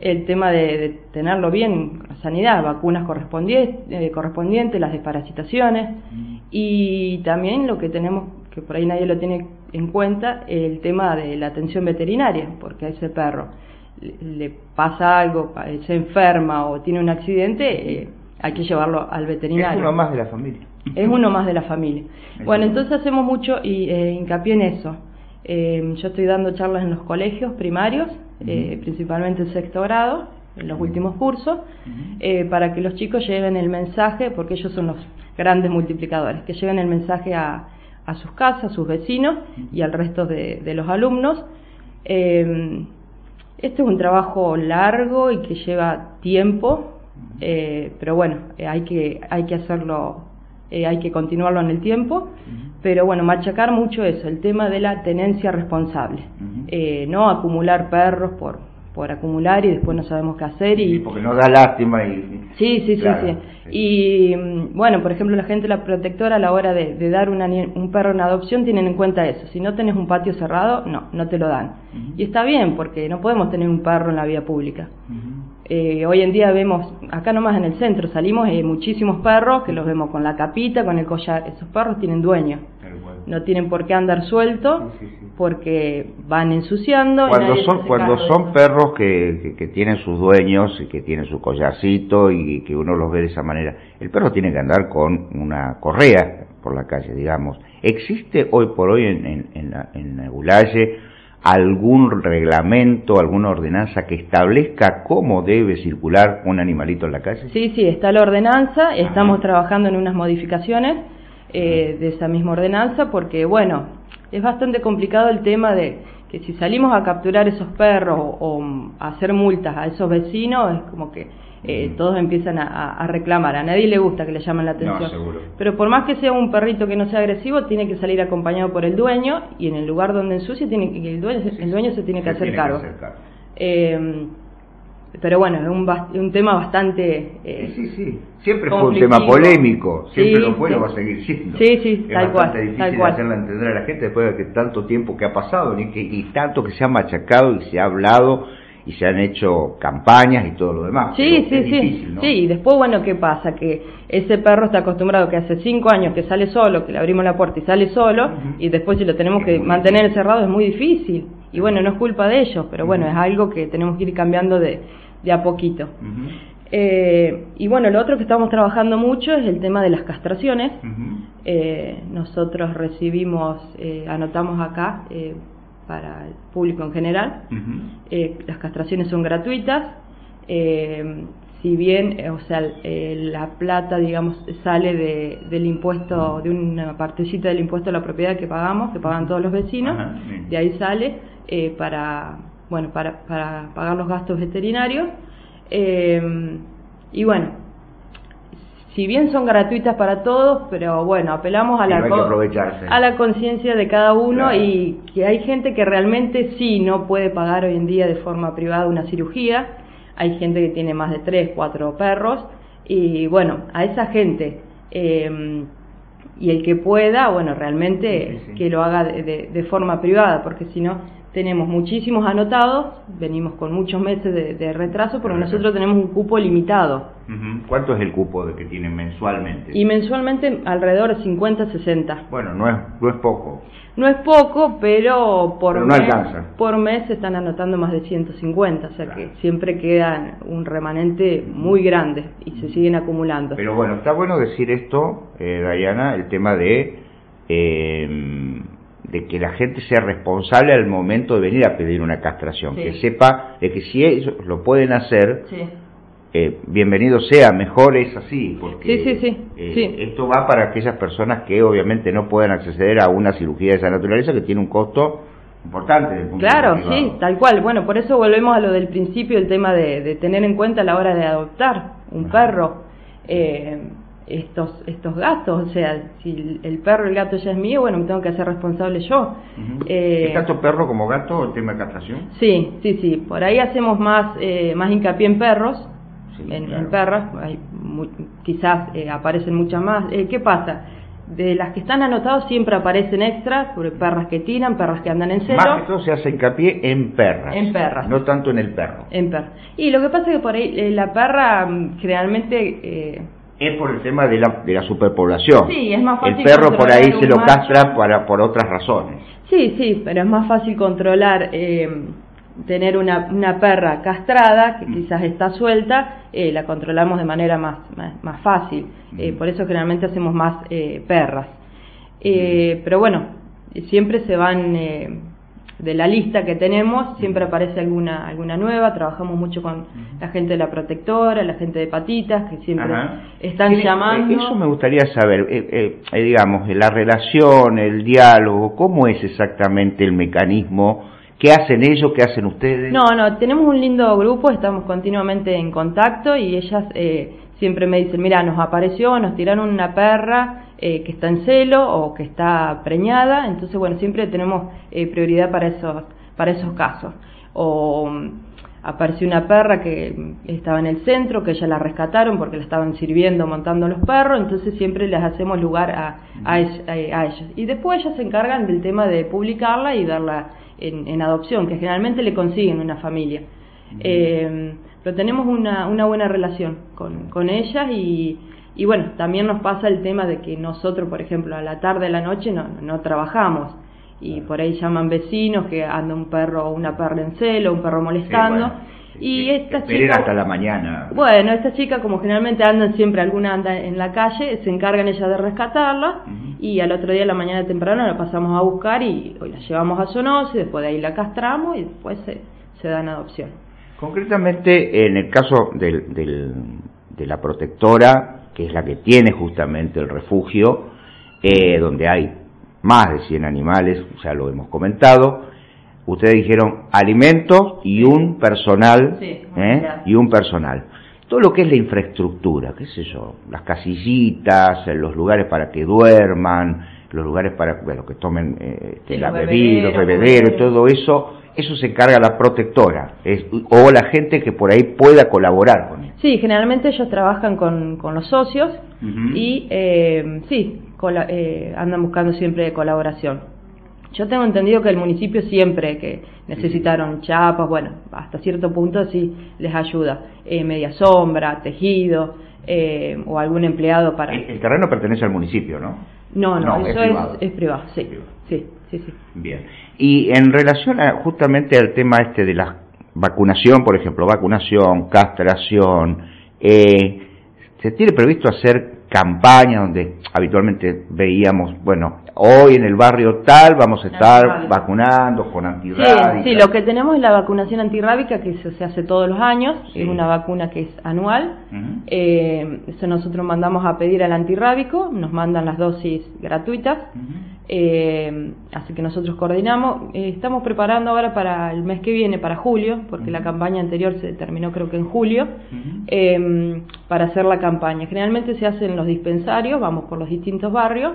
el tema de, tenerlo bien, sanidad, vacunas correspondientes, eh, correspondientes las desparasitaciones y también lo que tenemos, que por ahí nadie lo tiene en cuenta, el tema de la atención veterinaria, porque a ese perro le, pasa algo, se enferma o tiene un accidente, eh, hay que llevarlo al veterinario. Es uno más de la familia. Es uno más de la familia. Bueno, entonces hacemos mucho y, eh, hincapié en eso. Eh, yo estoy dando charlas en los colegios primarios, eh, principalmente el sexto grado, en los últimos cursos, eh, para que los chicos lleven el mensaje, porque ellos son los grandes multiplicadores, que lleven el mensaje a, a sus casas, a sus vecinos y al resto de, de los alumnos. este es un trabajo largo y que lleva tiempo, pero bueno, hay, que, hay que hacerlo eh, hay que continuarlo en el tiempo, pero bueno, machacar mucho eso, el tema de la tenencia responsable, eh, no acumular perros por, por acumular y después no sabemos qué hacer y porque no da lástima y sí sí sí, sí. y mm, bueno por ejemplo la gente la protectora a la hora de, dar un perro en adopción tienen en cuenta eso. Si no tenés un patio cerrado no no te lo dan. Y está bien porque no podemos tener un perro en la vía pública eh, hoy en día vemos, acá nomás en el centro, salimos hay muchísimos perros que los vemos con la capita, con el collar. Esos perros tienen dueño. No tienen por qué andar sueltos porque van ensuciando. Cuando son, cuando son perros que, que, tienen sus dueños y que tienen su collarcito y que uno los ve de esa manera, el perro tiene que andar con una correa por la calle, digamos. ¿Existe hoy por hoy en, en, en, la, en algún reglamento, alguna ordenanza que establezca cómo debe circular un animalito en la calle? Sí, sí, está la ordenanza, estamos trabajando en unas modificaciones eh, de esa misma ordenanza porque, bueno, es bastante complicado el tema de que si salimos a capturar esos perros o, a hacer multas a esos vecinos, es como que eh, todos empiezan a, reclamar. A nadie le gusta que le llamen la atención. Pero por más que sea un perrito que no sea agresivo, tiene que salir acompañado por el dueño y en el lugar donde ensucia, tiene que, el, dueño, el dueño se tiene que hacer cargo. Eh, pero bueno, es un, un tema bastante. Eh, sí, sí, Siempre fue un tema polémico, siempre lo fue, va a seguir siendo. Sí, sí, es tal cual. difícil tal cual. hacerla entender a la gente después de que tanto tiempo que ha pasado y, que, y tanto que se ha machacado y se ha hablado y se han hecho campañas y todo lo demás. Sí, sí, sí. Sí, y después, bueno, ¿qué pasa? Que ese perro está acostumbrado que hace cinco años que sale solo, que le abrimos la puerta y sale solo, y después si lo tenemos que mantener encerrado es muy difícil. Y bueno, no es culpa de ellos, pero bueno, es algo que tenemos que ir cambiando de, de a poquito. Eh, y bueno, lo otro que estamos trabajando mucho es el tema de las castraciones. eh, nosotros recibimos, eh, anotamos acá, eh, para el público en general. Eh, las castraciones son gratuitas. Eh, si bien, eh, o sea, la plata, digamos, sale de, del impuesto, de una partecita del impuesto a la propiedad que pagamos, que pagan todos los vecinos, de ahí sale para, bueno, para, para pagar los gastos veterinarios. y bueno, si bien son gratuitas para todos, pero bueno, apelamos a la, a la conciencia de cada uno y que hay gente que realmente sí no puede pagar hoy en día de forma privada una cirugía. hay gente que tiene más de tres, cuatro perros, y bueno, a esa gente, eh, y el que pueda, bueno, realmente que lo haga de, de forma privada, porque si no, tenemos muchísimos anotados, venimos con muchos meses de, retraso, porque nosotros tenemos un cupo limitado. ¿Cuánto es el cupo de que tienen mensualmente? Y mensualmente alrededor de 50, 60. Bueno, no es, no es poco. No es poco, pero por, no mes, alcanza. por mes se están anotando más de 150, o sea que siempre queda un remanente muy grande y se siguen acumulando. Pero bueno, está bueno decir esto, eh, Diana, el tema de... Eh, de que la gente sea responsable al momento de venir a pedir una castración, que sepa de que si ellos lo pueden hacer, eh, bienvenido sea, mejor es así, porque eh, esto va para aquellas personas que obviamente no puedan acceder a una cirugía de esa naturaleza que tiene un costo importante. claro, sí, tal cual. Bueno, por eso volvemos a lo del principio, el tema de, tener en cuenta a la hora de adoptar un perro. Eh, estos estos gastos, o sea, si el perro el gato ya es mío, bueno, me tengo que hacer responsable yo. eh, ¿Es tanto perro como gato el tema de castración? Sí, sí, sí, por ahí hacemos más eh, más hincapié en perros, en, perras, hay quizás eh, aparecen muchas más. Eh, ¿Qué pasa? De las que están anotadas siempre aparecen extras, sobre perras que tiran, perras que andan en celo. Más que todo se hace hincapié en perras. En perras. No tanto en el perro. En perras. Y lo que pasa es que por ahí la perra mm, generalmente es por el tema de la, de la superpoblación. Sí, es más fácil. El perro por ahí se lo castra para, por otras razones. Sí, sí, pero es más fácil controlar, eh, tener una, una perra castrada, que mm. quizás está suelta, eh, la controlamos de manera más, más, fácil. Eh, mm. por eso generalmente hacemos más perras. Mm. Pero bueno, siempre se van de la lista que tenemos siempre aparece alguna alguna nueva. Trabajamos mucho con la gente de la protectora la gente de patitas que siempre están llamando. eso me gustaría saber eh, eh, eh, digamos la relación el diálogo cómo es exactamente el mecanismo ¿Qué hacen ellos? ¿Qué hacen ustedes? No, no, tenemos un lindo grupo, estamos continuamente en contacto y ellas eh, siempre me dicen, mira, nos apareció, nos tiraron una perra eh, que está en celo o que está preñada, entonces bueno, siempre tenemos eh, prioridad para esos, para esos casos. O mm, apareció una perra que estaba en el centro, que ya la rescataron porque la estaban sirviendo, montando los perros, entonces siempre les hacemos lugar a, a, ellos. Y después ellas se encargan del tema de publicarla y darla en, en adopción, que generalmente le consiguen una familia. Eh, pero tenemos una, una buena relación con, con ellas y, y bueno, también nos pasa el tema de que nosotros, por ejemplo, a la tarde, a la noche no, no trabajamos y por ahí llaman vecinos que anda un perro o una perra en celo, un perro molestando. y esta chica hasta la mañana. Bueno, esta chica como generalmente andan siempre alguna anda en la calle, se encargan ella de rescatarla y al otro día a la mañana temprano la pasamos a buscar y hoy la llevamos a Sonos y después de ahí la castramos y después se, se da en adopción. Concretamente, en el caso del, de la protectora, que es la que tiene justamente el refugio, eh, donde hay más de 100 animales, ya lo hemos comentado, ustedes dijeron alimentos y un personal, ¿eh? y un personal. Todo lo que es la infraestructura, qué sé yo, las casillitas, los lugares para que duerman, los lugares para bueno, que tomen eh, la bebida, los bebederos, todo eso, eso se encarga la protectora o la gente que por ahí pueda colaborar con él. Sí, generalmente ellos trabajan con, con los socios y eh, sí, eh, andan buscando siempre colaboración. Yo tengo entendido que el municipio siempre que necesitaron chapas, bueno, hasta cierto punto sí les ayuda. Eh, media sombra, tejido eh, o algún empleado para... El, terreno pertenece al municipio, ¿no? No, no, eso es privado, sí, sí, sí, sí. Bien. Y en relación justamente al tema este de la vacunación, por ejemplo, vacunación, castración, eh, ¿se tiene previsto hacer campaña donde habitualmente veíamos, bueno, hoy en el barrio tal vamos a estar vacunando con antirrábica. Sí, sí, lo que tenemos es la vacunación antirrábica que se, hace todos los años, es una vacuna que es anual. eh, eso nosotros mandamos a pedir al antirrábico, nos mandan las dosis gratuitas. Eh, así que nosotros coordinamos. Eh, estamos preparando ahora para el mes que viene, para julio, porque la campaña anterior se terminó creo que en julio, eh, para hacer la campaña. Generalmente se hace en los dispensarios, vamos por los distintos barrios,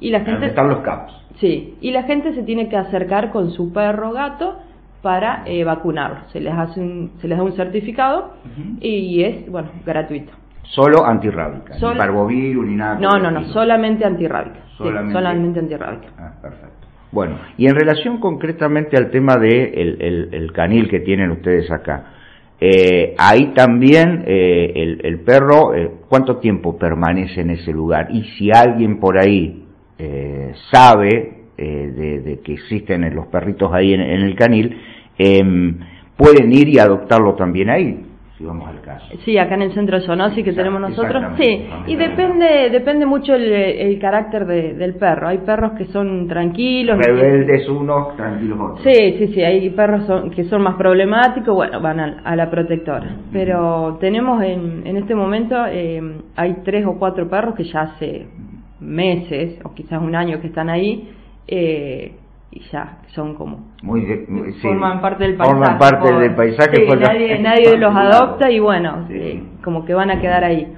y la gente... Están los CAPS. Sí, y la gente se tiene que acercar con su perro gato para eh, vacunarlos. Se les hace un, se les da un certificado y es, bueno, gratuito. Solo antirrábica, ni parvovirus ni nada. No, no, no, solamente antirrábica. Solamente, solamente antirrábica. Ah, perfecto. Bueno, y en relación concretamente al tema de el, el, canil que tienen ustedes acá, eh, ahí también eh, el, el, perro, eh, ¿cuánto tiempo permanece en ese lugar? Y si alguien por ahí eh, sabe eh, de, de, que existen los perritos ahí en, en el canil, em, pueden ir y adoptarlo también ahí si vamos al caso. Sí, acá en el centro de zoonosis que tenemos nosotros. Sí, y depende depende mucho el, carácter del perro. Hay perros que son tranquilos. Rebeldes unos, tranquilos otros. Sí, sí, sí. Hay perros que son más problemáticos, bueno, van a, la protectora. Pero tenemos en, en este momento, eh, hay tres o cuatro perros que ya hace meses, o quizás un año que están ahí. Eh, y ya son como muy, forman parte del paisaje. forman parte del paisaje nadie, nadie los adopta y bueno eh, como que van a quedar ahí.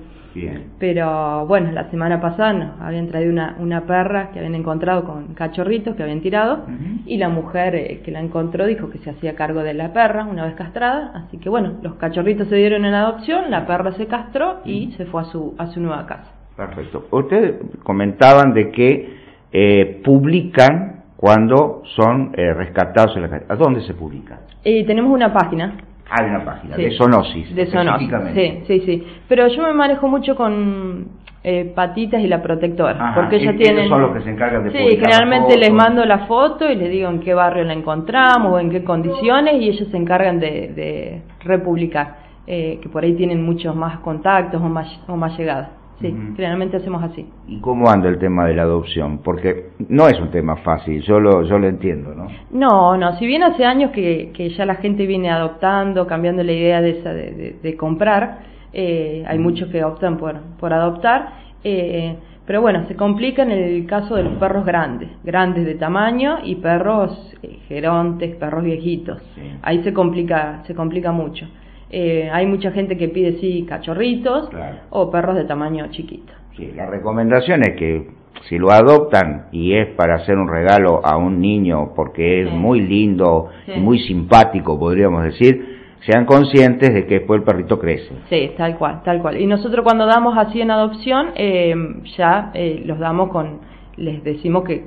Pero bueno la semana pasada nos habían traído una, una perra que habían encontrado con cachorritos que habían tirado y la mujer eh, que la encontró dijo que se hacía cargo de la perra una vez castrada así que bueno los cachorritos se dieron en adopción la perra se castró y se fue a su a su nueva casa. Perfecto. Ustedes comentaban de que eh, publican cuando son eh, rescatados en la calle. ¿A dónde se publica? Eh, tenemos una página. Hay una página, de zoonosis. De zoonosis, sí, sí, sí. Pero yo me manejo mucho con eh, patitas y la protectora, porque ellos tienen... son los que se encargan de Sí, generalmente les mando la foto y les digo en qué barrio la encontramos o en qué condiciones y ellos se encargan de, de republicar, eh, que por ahí tienen muchos más contactos o más, o más llegadas. Sí, generalmente hacemos así. ¿Y cómo anda el tema de la adopción? Porque no es un tema fácil, yo lo, yo lo entiendo, ¿no? No, no, si bien hace años que, que ya la gente viene adoptando, cambiando la idea de esa de, de, comprar, eh, hay muchos que optan por, por adoptar, eh, pero bueno, se complica en el caso de los perros grandes, grandes de tamaño y perros eh, gerontes, perros viejitos. Ahí se complica, se complica mucho. Eh, hay mucha gente que pide sí cachorritos o perros de tamaño chiquito. Sí, la recomendación es que si lo adoptan y es para hacer un regalo a un niño porque es muy lindo y muy simpático, podríamos decir, sean conscientes de que después el perrito crece. Sí, tal cual, tal cual. Y nosotros cuando damos así en adopción, eh, ya eh, los damos con, les decimos que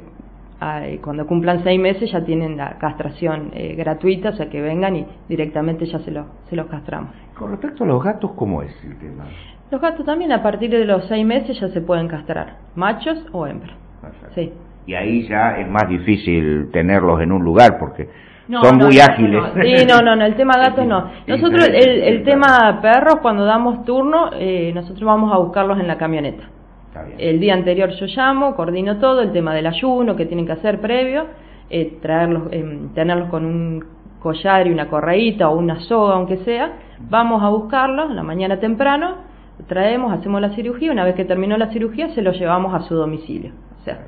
cuando cumplan seis meses ya tienen la castración eh, gratuita, o sea que vengan y directamente ya se, lo, se los castramos. Con respecto a los gatos, ¿cómo es el tema? Los gatos también a partir de los seis meses ya se pueden castrar, machos o hembras. Sí. Y ahí ya es más difícil tenerlos en un lugar porque son muy ágiles. Sí, no, no, no, el tema [LAUGHS] gatos no. Nosotros, el, el tema perros, cuando damos turno, eh, nosotros vamos a buscarlos en la camioneta. El día anterior yo llamo, coordino todo, el tema del ayuno que tienen que hacer previo, eh, traerlos, eh, tenerlos con un collar y una correíta o una soga, aunque sea, vamos a buscarlos la mañana temprano, traemos, hacemos la cirugía, una vez que terminó la cirugía se los llevamos a su domicilio. O sea,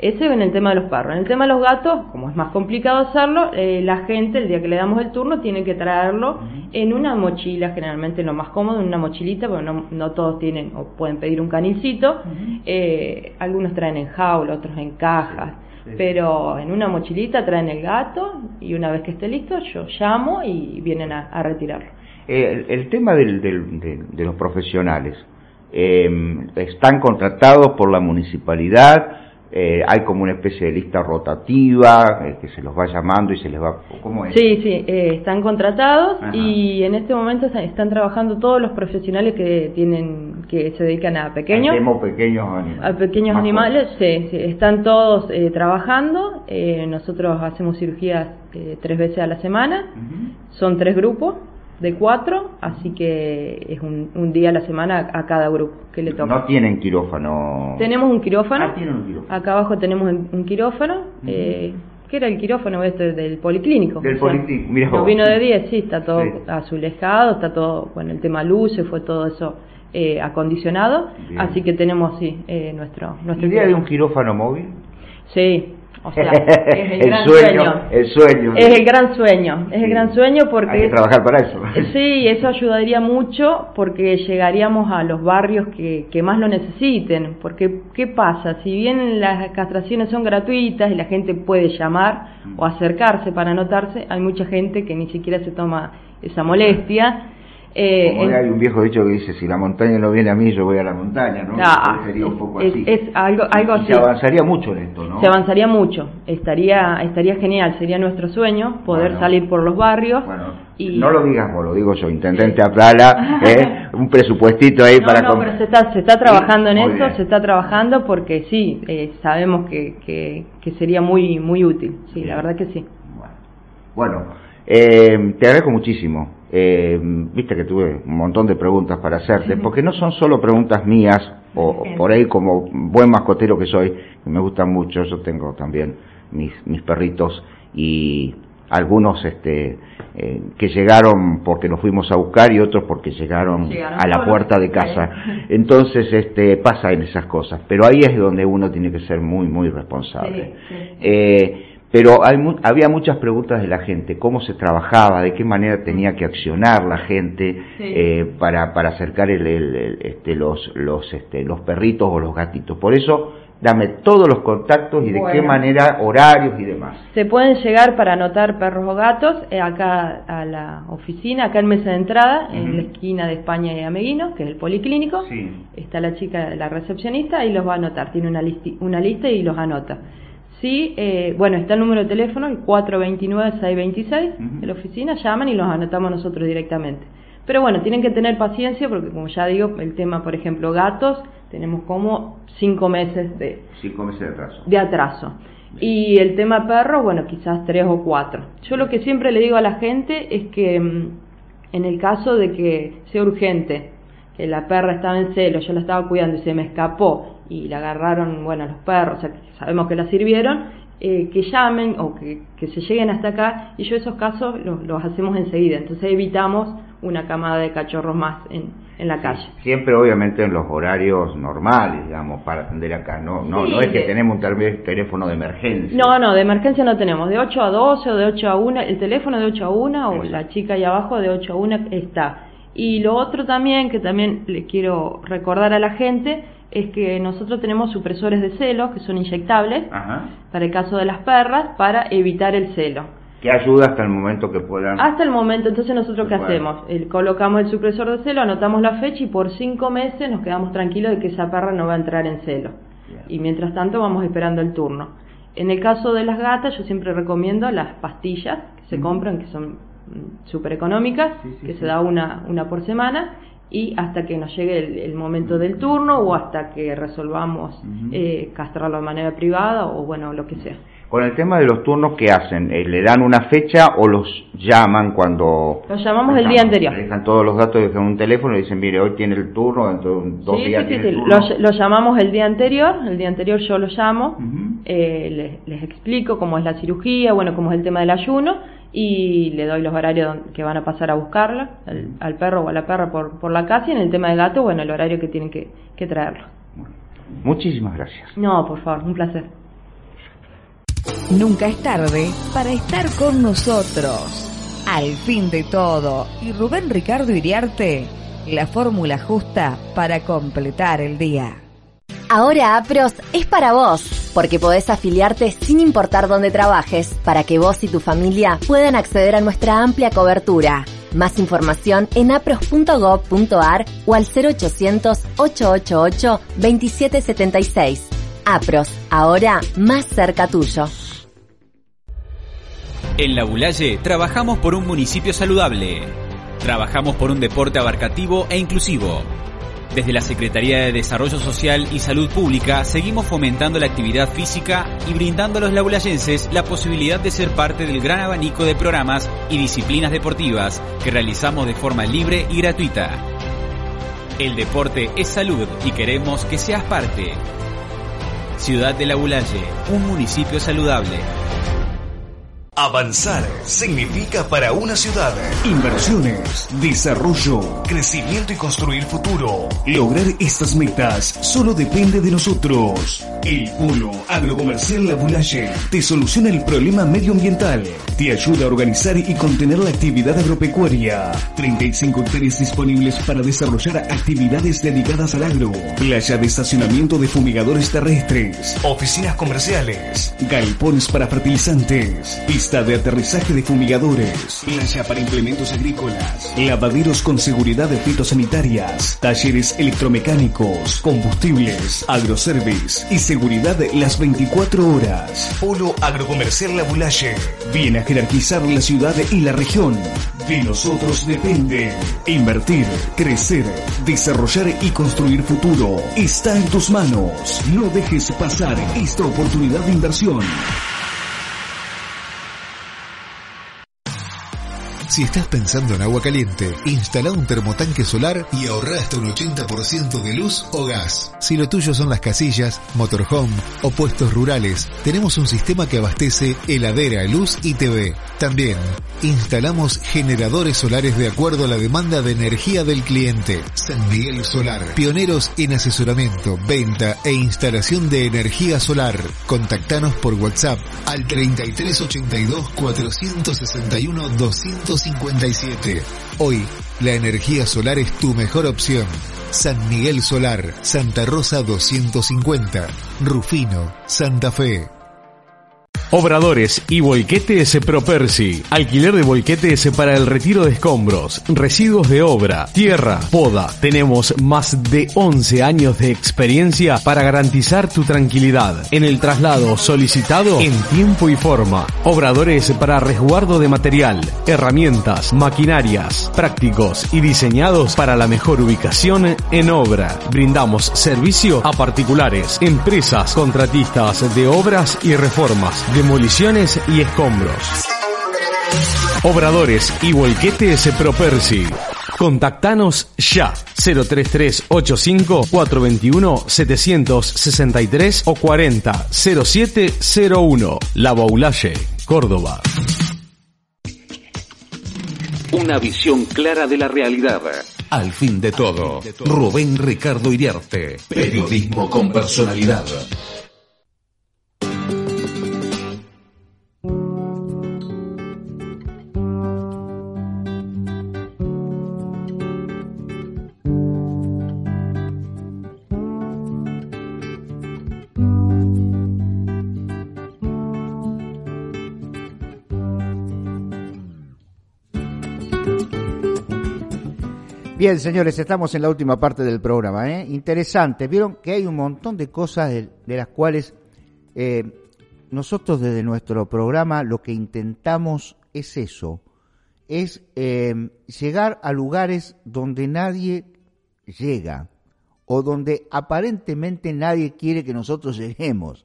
ese en el tema de los perros. En el tema de los gatos, como es más complicado hacerlo, eh, la gente, el día que le damos el turno, tiene que traerlo en una mochila, generalmente lo más cómodo, en una mochilita, porque no, no todos tienen o pueden pedir un canilcito. eh, algunos traen en jaula, otros en cajas. Pero en una mochilita traen el gato y una vez que esté listo yo llamo y vienen a, retirarlo. Eh, el, tema del, del, de, los profesionales, eh, ¿están contratados por la municipalidad? Eh, hay como una especie de lista rotativa eh, que se los va llamando y se les va... ¿Cómo es? Sí, sí, eh, están contratados y en este momento están, trabajando todos los profesionales que tienen que se dedican a pequeños... pequeños animales. A pequeños animales, sí, sí, están todos trabajando. nosotros hacemos cirugías tres veces a la semana, son tres grupos de cuatro, así que es un, un, día a la semana a cada grupo que le toca. ¿No tienen quirófano? Tenemos un quirófano. Ah, tienen un quirófano. Acá abajo tenemos un quirófano. eh, ¿Qué era el quirófano este del policlínico? Del policlínico, mira. vino de 10, sí, está todo azulejado, está todo, bueno, el tema luces, fue todo eso eh, acondicionado, así que tenemos, sí, eh, nuestro... nuestro ¿Idea de un quirófano móvil? Sí, O sea, es el, [LAUGHS] gran sueño, El sueño. Es el gran sueño, es el gran sueño porque... Hay que trabajar para eso. [LAUGHS] Sí, eso ayudaría mucho porque llegaríamos a los barrios que, que más lo necesiten. Porque, ¿qué pasa? Si bien las castraciones son gratuitas y la gente puede llamar o acercarse para anotarse, hay mucha gente que ni siquiera se toma esa molestia eh, Como hay un viejo dicho que dice, si la montaña no viene a mí, yo voy a la montaña, ¿no? Ah, sería un poco así. Es algo, algo así. Se avanzaría mucho en esto, ¿no? Se avanzaría mucho. Estaría, estaría genial, sería nuestro sueño poder salir por los barrios. y... No lo digas vos, lo digo yo, intendente Aplala, [LAUGHS] ¿eh? un presupuestito ahí para... No, pero se está, se está trabajando en esto, se está trabajando porque sí, eh, sabemos que, que, que, sería muy, muy útil, sí, la verdad que sí. Bueno, eh, te agradezco muchísimo eh, viste que tuve un montón de preguntas para hacerte, porque no son solo preguntas mías, o, por ahí como buen mascotero que soy, que me gustan mucho, yo tengo también mis, mis perritos y algunos este, eh, que llegaron porque los fuimos a buscar y otros porque llegaron, a la puerta de casa. [LAUGHS] Entonces este, pasa en esas cosas, pero ahí es donde uno tiene que ser muy, muy responsable. Eh, pero hay, había muchas preguntas de la gente, cómo se trabajaba, de qué manera tenía que accionar la gente eh, para, para acercar el, este, los, los, este, los perritos o los gatitos. Por eso, dame todos los contactos y de qué manera, horarios y demás. Se pueden llegar para anotar perros o gatos eh, acá a la oficina, acá en mesa de entrada, en la esquina de España y Ameguino, que es el policlínico. Está la chica, la recepcionista, y los va a anotar. Tiene una, una lista y los anota. Sí, eh, bueno, está el número de teléfono, el 429-626 de la oficina, llaman y los anotamos nosotros directamente. Pero bueno, tienen que tener paciencia porque como ya digo, el tema, por ejemplo, gatos, tenemos como cinco meses de... Cinco meses de atraso. De atraso. Y el tema perro, bueno, quizás tres o cuatro. Yo lo que siempre le digo a la gente es que mm, en el caso de que sea urgente, que la perra estaba en celo, yo la estaba cuidando y se me escapó y la agarraron, bueno, los perros, o sea, sabemos que la sirvieron, eh, que llamen o que, se lleguen hasta acá y yo esos casos los, hacemos enseguida, entonces evitamos una camada de cachorros más en, en la calle. Siempre obviamente en los horarios normales, digamos, para atender acá, no no no es que tenemos un teléfono de emergencia. No, no, de emergencia no tenemos, de 8 a 12 o de 8 a 1, el teléfono de 8 a 1 o la chica ahí abajo de 8 a 1 está. Y lo otro también, que también le quiero recordar a la gente, es que nosotros tenemos supresores de celo que son inyectables para el caso de las perras para evitar el celo. ¿Qué ayuda hasta el momento que puedan? Hasta el momento, entonces nosotros qué hacemos? El, colocamos el supresor de celo, anotamos la fecha y por cinco meses nos quedamos tranquilos de que esa perra no va a entrar en celo. Y mientras tanto vamos esperando el turno. En el caso de las gatas, yo siempre recomiendo las pastillas que se compran, que son mm, súper económicas, que se da una, una por semana, y hasta que nos llegue el, momento del turno o hasta que resolvamos eh, castrarlo de manera privada o bueno, lo que sea. Con el tema de los turnos, ¿qué hacen? Eh, ¿Le dan una fecha o los llaman cuando...? Los llamamos el día anterior. Dejan todos los datos, dejan un teléfono y dicen, mire, hoy tiene el turno, dentro de dos días sí, tiene Los, llamamos el día anterior, el día anterior yo lo llamo, eh, les, les, explico cómo es la cirugía, bueno, cómo es el tema del ayuno, y le doy los horarios que van a pasar a buscarla, al, perro o a la perra por, por la casa y en el tema de gato, bueno, el horario que tienen que, que traerlo. Muchísimas gracias. No, por favor, un placer. Nunca es tarde para estar con nosotros. Al fin de todo. Y Rubén Ricardo Iriarte, la fórmula justa para completar el día. Ahora APROS es para vos, porque podés afiliarte sin importar dónde trabajes, para que vos y tu familia puedan acceder a nuestra amplia cobertura. Más información en apros.gov.ar o al 0800-888-2776. APROS, ahora más cerca tuyo. En La Bulalle trabajamos por un municipio saludable. Trabajamos por un deporte abarcativo e inclusivo desde la Secretaría de Desarrollo Social y Salud Pública seguimos fomentando la actividad física y brindando a los labulayenses la posibilidad de ser parte del gran abanico de programas y disciplinas deportivas que realizamos de forma libre y gratuita. El deporte es salud y queremos que seas parte. Ciudad de La un municipio saludable. Avanzar significa para una ciudad inversiones, desarrollo, crecimiento y construir futuro. Lograr estas metas solo depende de nosotros. El Polo Agrocomercial La te soluciona el problema medioambiental, te ayuda a organizar y contener la actividad agropecuaria. 35 hectáreas disponibles para desarrollar actividades dedicadas al agro, playa de estacionamiento de fumigadores terrestres, oficinas comerciales, galpones para fertilizantes, pista de aterrizaje de fumigadores, playa para implementos agrícolas, lavaderos con seguridad de fitosanitarias, talleres electromecánicos, combustibles, agroservice y seguridad las 24 horas. Polo Agrocomercial La viene a jerarquizar la ciudad y la región. De nosotros depende invertir, crecer, desarrollar y construir futuro. Está en tus manos. No dejes pasar esta oportunidad de inversión. Si estás pensando en agua caliente, instala un termotanque solar y ahorra hasta un 80% de luz o gas. Si lo tuyo son las casillas, motorhome o puestos rurales, tenemos un sistema que abastece heladera, luz y TV. También instalamos generadores solares de acuerdo a la demanda de energía del cliente. San Miguel Solar, pioneros en asesoramiento, venta e instalación de energía solar. Contactanos por WhatsApp al 3382 461 200 57. Hoy, la energía solar es tu mejor opción. San Miguel Solar, Santa Rosa 250, Rufino, Santa Fe. Obradores y volquetes Propersi. Alquiler de volquetes para el retiro de escombros, residuos de obra, tierra, poda. Tenemos más de 11 años de experiencia para garantizar tu tranquilidad en el traslado solicitado en tiempo y forma. Obradores para resguardo de material, herramientas, maquinarias, prácticos y diseñados para la mejor ubicación en obra. Brindamos servicio a particulares, empresas, contratistas de obras y reformas demoliciones y escombros. Obradores y volquetes Propersi. Contactanos ya 03385 421 763 o 40 0701 La Baulalle, Córdoba. Una visión clara de la realidad. Al fin de todo, Rubén Ricardo Iriarte. Periodismo con personalidad. Bien, señores, estamos en la última parte del programa. ¿eh? Interesante. Vieron que hay un montón de cosas de, las cuales eh, nosotros desde nuestro programa lo que intentamos es eso, es eh, llegar a lugares donde nadie llega o donde aparentemente nadie quiere que nosotros [LAUGHS] lleguemos.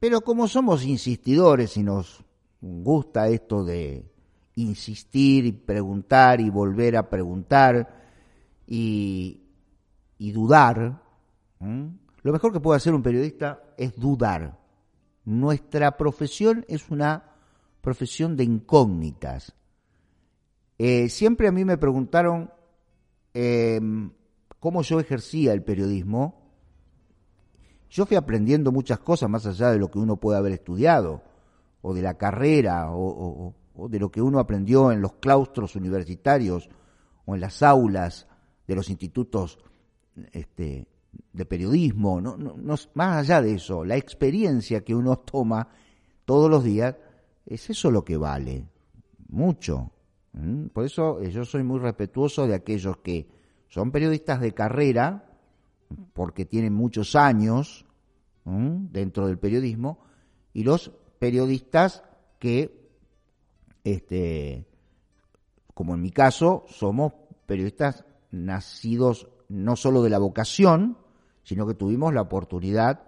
Pero como somos insistidores y nos gusta esto de insistir y preguntar y volver a preguntar, y, dudar, lo mejor que puede hacer un periodista es dudar. Nuestra profesión es una profesión de incógnitas. Eh, siempre a mí me preguntaron em, cómo yo ejercía el periodismo. Yo fui aprendiendo muchas cosas más allá de lo que uno puede haber estudiado, o de la carrera, o de lo que uno aprendió en los claustros universitarios, o en las aulas de los institutos este, de periodismo, no, no, más allá de eso, la experiencia que uno toma todos los días, es eso lo que vale, mucho. Por eso eh, yo soy muy respetuoso de aquellos que son periodistas de carrera, porque tienen muchos años dentro del periodismo, y los periodistas que, este, como en mi caso, somos periodistas nacidos no solo de la vocación, sino que tuvimos la oportunidad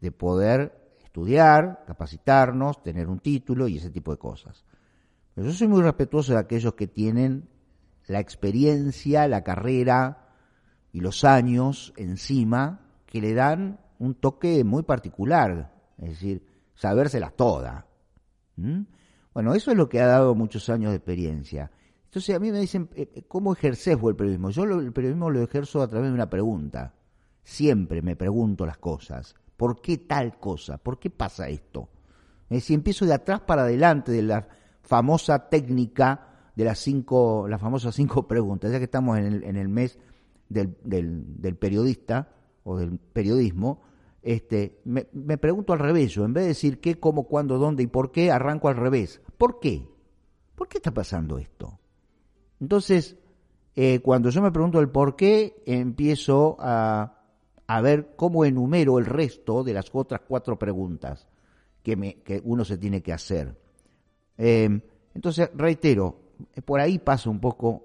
de poder estudiar, capacitarnos, tener un título y ese tipo de cosas. Pero yo soy muy respetuoso de aquellos que tienen la experiencia, la carrera y los años encima que le dan un toque muy particular, es decir, sabérselas todas. Bueno, eso es lo que ha dado muchos años de experiencia. Entonces a mí me dicen, eh, eh, ¿cómo ejerces vos el periodismo? Yo el periodismo lo ejerzo a través de una pregunta. Siempre me pregunto las cosas. ¿Por qué tal cosa? ¿Por qué pasa esto? Si empiezo de atrás para adelante de la famosa técnica de las cinco, las famosas cinco preguntas, ya que estamos en el, en el mes del, del, periodista o del periodismo, este, me, me, pregunto al revés, yo en vez de decir qué, cómo, cuándo, dónde y por qué, arranco al revés. ¿Por qué? ¿Por qué está pasando esto? Entonces, eh, cuando yo me pregunto el por qué, empiezo a, a, ver cómo enumero el resto de las otras cuatro preguntas que, me, que uno se tiene que hacer. Em, entonces, reitero, por ahí pasa un poco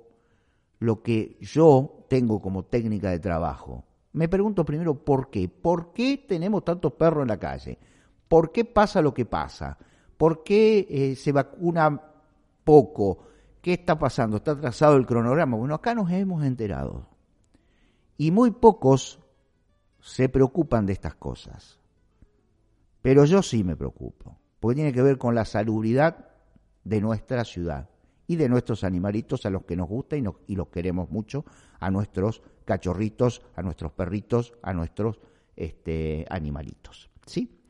lo que yo tengo como técnica de trabajo. Me pregunto primero por qué. ¿Por qué tenemos tantos perros en la calle? ¿Por qué pasa lo que pasa? ¿Por qué eh, se vacuna poco? ¿Qué está pasando? ¿Está trazado el cronograma? Bueno, acá nos hemos enterado. Y muy pocos se preocupan de estas cosas. Pero yo sí me preocupo, porque tiene que ver con la salubridad de nuestra ciudad y de nuestros animalitos a los que nos gusta y, los queremos mucho, a nuestros cachorritos, a nuestros perritos, a nuestros este, animalitos, ¿sí?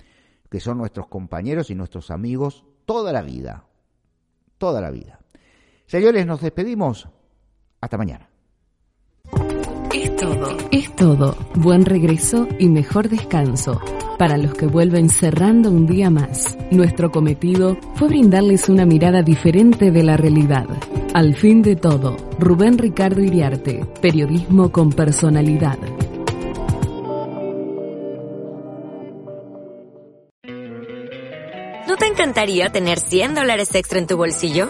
Que son nuestros compañeros y nuestros amigos toda la vida, toda la vida. Señores, nos despedimos. Hasta mañana. Es todo. Es todo. Buen regreso y mejor descanso. Para los que vuelven cerrando un día más, nuestro cometido fue brindarles una mirada diferente de la realidad. Al fin de todo, Rubén Ricardo Iriarte, periodismo con personalidad. ¿No te encantaría tener 100 dólares extra en tu bolsillo?